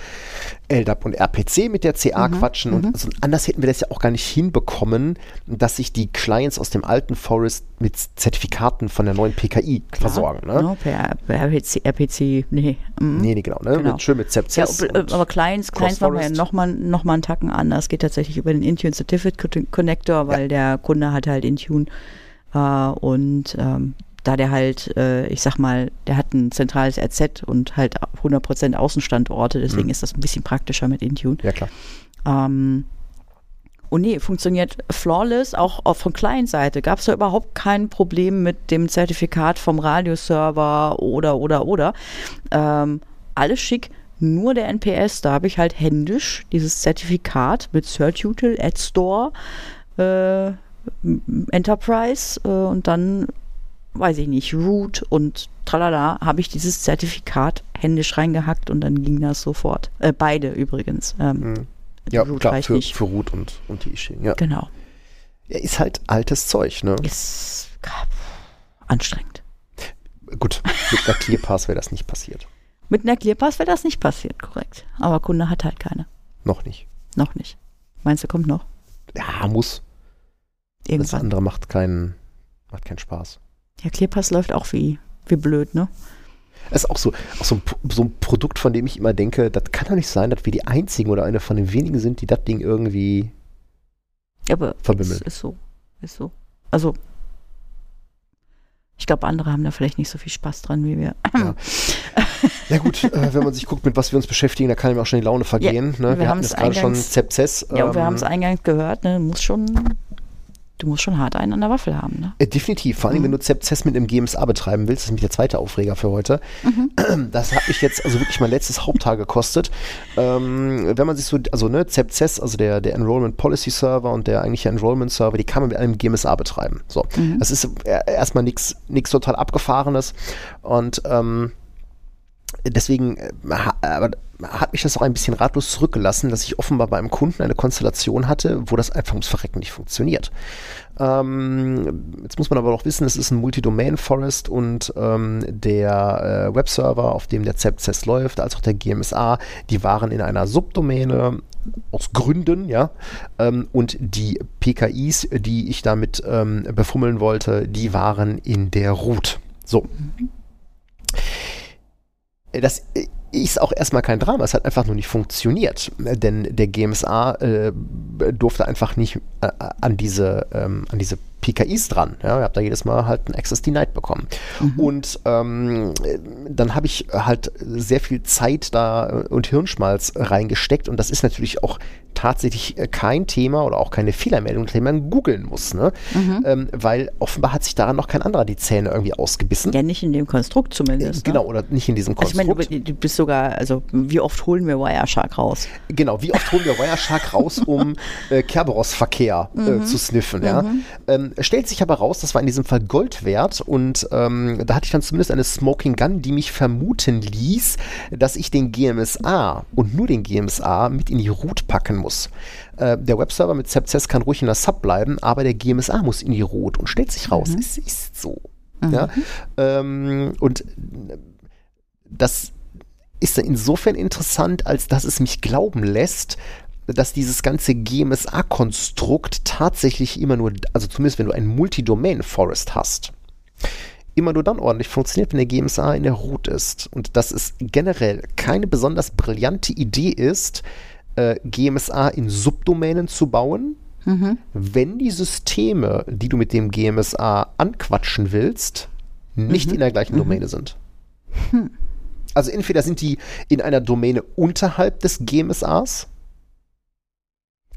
LDAP und RPC mit der CA mhm. quatschen. Und mhm. also anders hätten wir das ja auch gar nicht hinbekommen, dass sich die Clients aus dem alten Forest mit Zertifikaten von der neuen PKI Klar. versorgen. Ne? No, per, per RPC, RPC, nee. Mhm. Nee, nee, genau, ne? genau. Mit, schön mit CEPCES. Ja, aber Clients, Clients machen wir ja nochmal noch mal einen Tacken anders. Geht tatsächlich über den Intune Certificate Connector, weil ja. der Kunde hat halt Intune. Uh, und ähm, da der halt, äh, ich sag mal, der hat ein zentrales RZ und halt 100% Außenstandorte, deswegen mhm. ist das ein bisschen praktischer mit Intune. Ja, klar. Ähm, und nee, funktioniert flawless, auch, auch von Client-Seite. Gab es da überhaupt kein Problem mit dem Zertifikat vom Radioserver oder, oder, oder. Ähm, alles schick, nur der NPS, da habe ich halt händisch dieses Zertifikat mit Certutil, Ad Store, äh, Enterprise äh, und dann weiß ich nicht, Root und tralala, habe ich dieses Zertifikat händisch reingehackt und dann ging das sofort. Äh, beide übrigens. Ähm, mhm. Ja, Root klar, für, für Root und, und die Ishing, ja. Genau. Ja, ist halt altes Zeug, ne? Ist anstrengend. Gut, mit einer ClearPass wäre das nicht passiert. Mit einer ClearPass wäre das nicht passiert, korrekt. Aber Kunde hat halt keine. Noch nicht. Noch nicht. Meinst du, kommt noch? Ja, muss. Das Irgendwann. andere macht keinen, macht keinen Spaß. Ja, ClearPass läuft auch wie, wie blöd, ne? Es ist auch so, auch so, ein, so ein Produkt, von dem ich immer denke, das kann doch nicht sein, dass wir die einzigen oder eine von den wenigen sind, die das Ding irgendwie. Aber Verbimmelt. Ist, ist so. Ist so. Also, ich glaube, andere haben da vielleicht nicht so viel Spaß dran wie wir. Ja, ja gut, äh, wenn man sich guckt, mit was wir uns beschäftigen, da kann ihm auch schon die Laune vergehen. ne? wir Wir, haben hatten es gerade schon Zepzess. Ja, und wir ähm, haben es eingangs gehört, ne? Du musst schon, du musst schon hart einen an der Waffel haben, ne? Äh, Definitiv, vor allem Mhm. wenn du Zepzess mit einem GMSA betreiben willst, das ist nämlich der zweite Aufreger für heute. Mhm. Das hat mich jetzt also wirklich mein letztes Haupttag gekostet. Ähm, wenn man sich so, also ne, Zepzess, also der, der Enrollment Policy Server und der eigentliche Enrollment Server, die kann man mit einem GMSA betreiben. So, Mhm. das ist äh, erstmal nichts nichts total abgefahrenes und ähm, deswegen äh, hat mich das auch ein bisschen ratlos zurückgelassen, dass ich offenbar bei einem Kunden eine Konstellation hatte, wo das einfach ums Verrecken nicht funktioniert. Ähm, jetzt muss man aber auch wissen, es ist ein Multi-Domain-Forest und ähm, der äh, Webserver, auf dem der ZepCess läuft, als auch der GMSA, die waren in einer Subdomäne aus Gründen, ja. Ähm, und die PKIs, die ich damit ähm, befummeln wollte, die waren in der Root. So. Das ist auch erstmal kein Drama, es hat einfach nur nicht funktioniert, denn der GMSA äh, durfte einfach nicht äh, an diese, ähm, an diese PKIs dran. Ja, ihr habt da jedes Mal halt einen Access Denied bekommen. Und ähm, dann habe ich halt sehr viel Zeit da und Hirnschmalz reingesteckt und das ist natürlich auch tatsächlich äh, kein Thema oder auch keine Fehlermeldung, die man googeln muss, ne? Ähm, weil offenbar hat sich daran noch kein anderer die Zähne irgendwie ausgebissen. Ja, nicht in dem Konstrukt zumindest. Genau, Ne? oder nicht in diesem Also ich Konstrukt. meine, du, bist sogar, also wie oft holen wir Wireshark raus? Genau, wie oft holen wir Wireshark raus, um äh, Kerberos-Verkehr Mhm. äh, zu sniffen, ja? Ähm, stellt sich aber raus, das war in diesem Fall Gold wert und ähm, da hatte ich dann zumindest eine Smoking Gun, die mich vermuten ließ, dass ich den GMSA und nur den GMSA mit in die Root packen muss. Äh, der Webserver mit Sepces kann ruhig in der Sub bleiben, aber der GMSA muss in die Root und stellt sich raus, es ist so. Ja? Ähm, und äh, das ist insofern interessant, als dass es mich glauben lässt, dass dieses ganze GMSA-Konstrukt tatsächlich immer nur, also zumindest wenn du ein Multi-Domain-Forest hast, immer nur dann ordentlich funktioniert, wenn der GMSA in der Root ist. Und dass es generell keine besonders brillante Idee ist, äh, GMSA in Subdomänen zu bauen, wenn die Systeme, die du mit dem GMSA anquatschen willst, nicht in der gleichen Domäne sind. Also entweder sind die in einer Domäne unterhalb des GMSAs.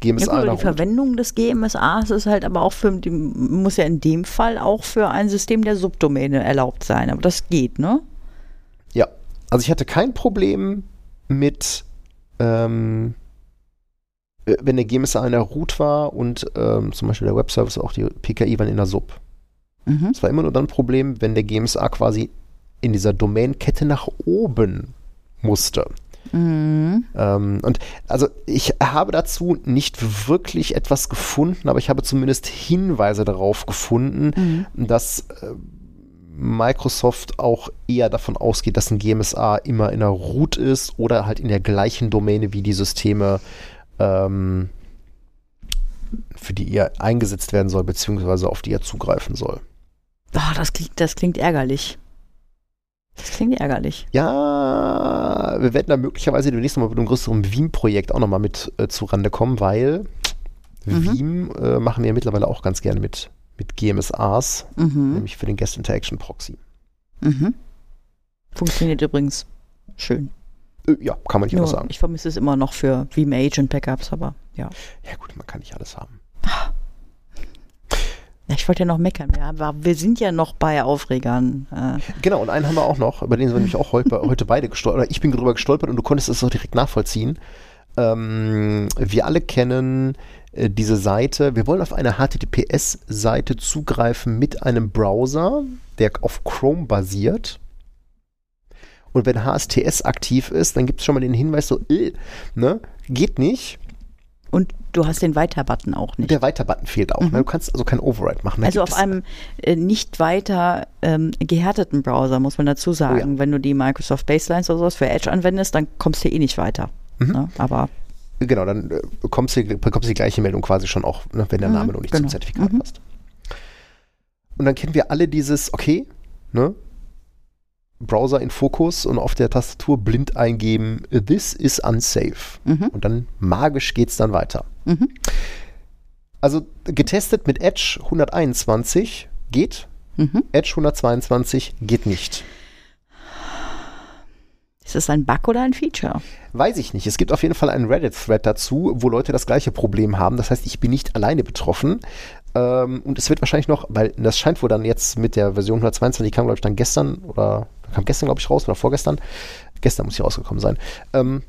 Ja GMSA der die. Verwendung des GMSAs ist halt aber auch für, muss ja in dem Fall auch für ein System der Subdomäne erlaubt sein. Aber das geht, ne? Ja, also ich hatte kein Problem mit, ähm, äh, wenn der GMSA in der Root war und ähm, zum Beispiel der Webservice auch die PKI waren in der Sub. Mhm. Es war immer nur dann ein Problem, wenn der GMSA quasi in dieser Domainkette nach oben musste. Mhm. Ähm, und also ich habe dazu nicht wirklich etwas gefunden, aber ich habe zumindest Hinweise darauf gefunden, dass äh, Microsoft auch eher davon ausgeht, dass ein GMSA immer in der Root ist oder halt in der gleichen Domäne wie die Systeme, ähm, für die er eingesetzt werden soll, beziehungsweise auf die er zugreifen soll. Ah, das, klingt, das klingt ärgerlich. Das klingt ärgerlich. Ja, wir werden da möglicherweise demnächst nochmal mit einem größeren Veeam-Projekt auch nochmal mit äh, zurande kommen, weil Mhm. Veeam äh, machen wir mittlerweile auch ganz gerne mit, mit GMSAs, Mhm. nämlich für den Guest Interaction Proxy. Mhm. Funktioniert übrigens schön. Äh, ja, kann man nicht Nur, anders sagen. ich vermisse es immer noch für Veeam Agent Backups, aber ja. Ja gut, man kann nicht alles haben. Ja, Ich wollte ja noch meckern. Wir, haben- wir sind ja noch bei Aufregern. Äh, Genau, und einen haben wir auch noch, über den sind wir nämlich auch heute, heute beide gestolpert, oder ich bin drüber gestolpert und du konntest es auch direkt nachvollziehen. Ähm, wir alle kennen äh, diese Seite, wir wollen auf eine HTTPS-Seite zugreifen mit einem Browser, der auf Chrome basiert. Und wenn HSTS aktiv ist, dann gibt es schon mal den Hinweis so, äh, ne, geht nicht. Und du hast den Weiter-Button auch nicht. Der Weiter-Button fehlt auch. Ne? Du kannst also kein Override machen. Da Also auf einem äh, nicht weiter ähm, gehärteten Browser, muss man dazu sagen. Oh ja. Wenn du die Microsoft Baselines oder sowas für Edge anwendest, dann kommst du eh nicht weiter. Mhm. Ne? Aber Genau, dann äh, bekommst du, bekommst du die gleiche Meldung quasi schon auch, ne, wenn der Mhm, Name noch nicht genau. zum Zertifikat Mhm. passt. Und dann kennen wir alle dieses, okay, ne? Browser in Fokus und auf der Tastatur blind eingeben, this is unsafe. mhm, Und dann magisch geht's dann weiter. mhm. Also getestet mit Edge 121 geht, Mhm. Edge 122 geht nicht. Ist das ein Bug oder ein Feature? Weiß ich nicht. Es gibt auf jeden Fall einen Reddit-Thread dazu, wo Leute das gleiche Problem haben. Das heißt, ich bin nicht alleine betroffen. Ähm, und es wird wahrscheinlich noch, weil das scheint wohl dann jetzt mit der Version 122, die kam, glaube ich, dann gestern oder kam gestern, glaube ich, raus oder vorgestern. Gestern muss sie rausgekommen sein. Ähm,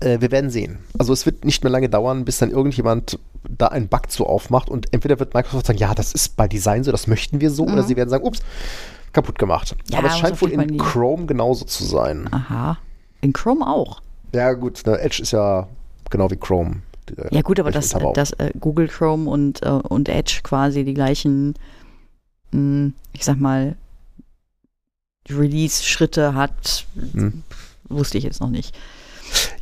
äh, wir werden sehen. Also es wird nicht mehr lange dauern, bis dann irgendjemand da einen Bug zu aufmacht und entweder wird Microsoft sagen, ja, das ist bei Design so, das möchten wir so, oder sie werden sagen, ups, kaputt gemacht. Ja, Aber es scheint wohl in. Chrome genauso zu sein. Aha. In Chrome auch. Ja, gut, ne, Edge ist ja genau wie Chrome. Äh, Ja gut, aber welche das, äh, Google Chrome und, äh, und Edge quasi die gleichen, mh, ich sag mal, Release-Schritte hat, Hm. wusste ich jetzt noch nicht.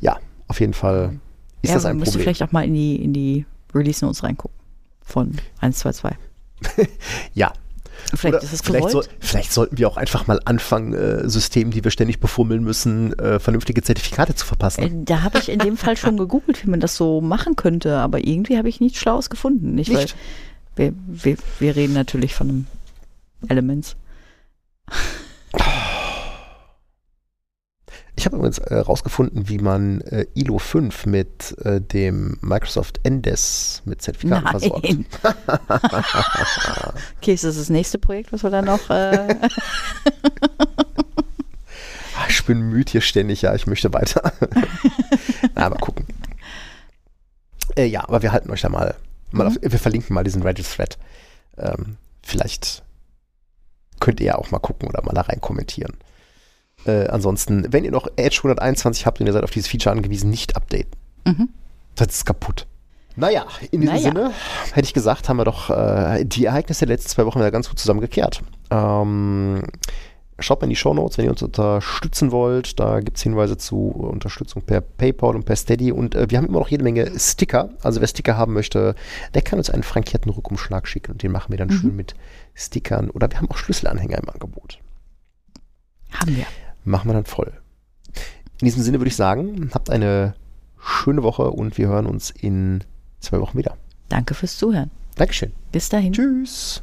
Ja, auf jeden Fall ist ja, das ein müsste Problem. vielleicht auch mal in die, in die Release-Notes reingucken. Von 122. Ja, Vielleicht vielleicht, soll, vielleicht sollten wir auch einfach mal anfangen, äh, Systemen, die wir ständig befummeln müssen, äh, vernünftige Zertifikate zu verpassen. Äh, Da habe ich in dem Fall schon gegoogelt, wie man das so machen könnte, aber irgendwie habe ich nichts Schlaues gefunden. Nicht, Nicht? Weil wir, wir, wir reden natürlich von einem Elements. Ich habe übrigens äh, rausgefunden, wie man äh, ILO 5 mit äh, dem Microsoft NDES mit Zertifikaten versorgt. Nein. okay, ist das das nächste Projekt, was wir da noch. Äh, Ah, ich bin müde hier ständig, ja, ich möchte weiter. Na, mal gucken. Äh, ja, aber wir halten euch da mal, mal Mhm. auf, wir verlinken mal diesen Reddit-Thread. Ähm, vielleicht könnt ihr ja auch mal gucken oder mal da rein kommentieren. Äh, ansonsten, wenn ihr noch Edge 121 habt und ihr seid auf dieses Feature angewiesen, nicht updaten. mhm. Das ist kaputt. Naja, in diesem Naja. Sinne, hätte ich gesagt, haben wir doch äh, die Ereignisse der letzten zwei Wochen wieder ganz gut zusammengekehrt. Ähm, schaut mal in die Shownotes, wenn ihr uns unterstützen wollt. Da gibt es Hinweise zu Unterstützung per PayPal und per Steady. Und äh, wir haben immer noch jede Menge Sticker. Also wer Sticker haben möchte, der kann uns einen frankierten Rückumschlag schicken und den machen wir dann Mhm. schön mit Stickern. Oder wir haben auch Schlüsselanhänger im Angebot. Haben wir. Machen wir dann voll. In diesem Sinne würde ich sagen, habt eine schöne Woche und wir hören uns in zwei Wochen wieder. Danke fürs Zuhören. Dankeschön. Bis dahin. Tschüss.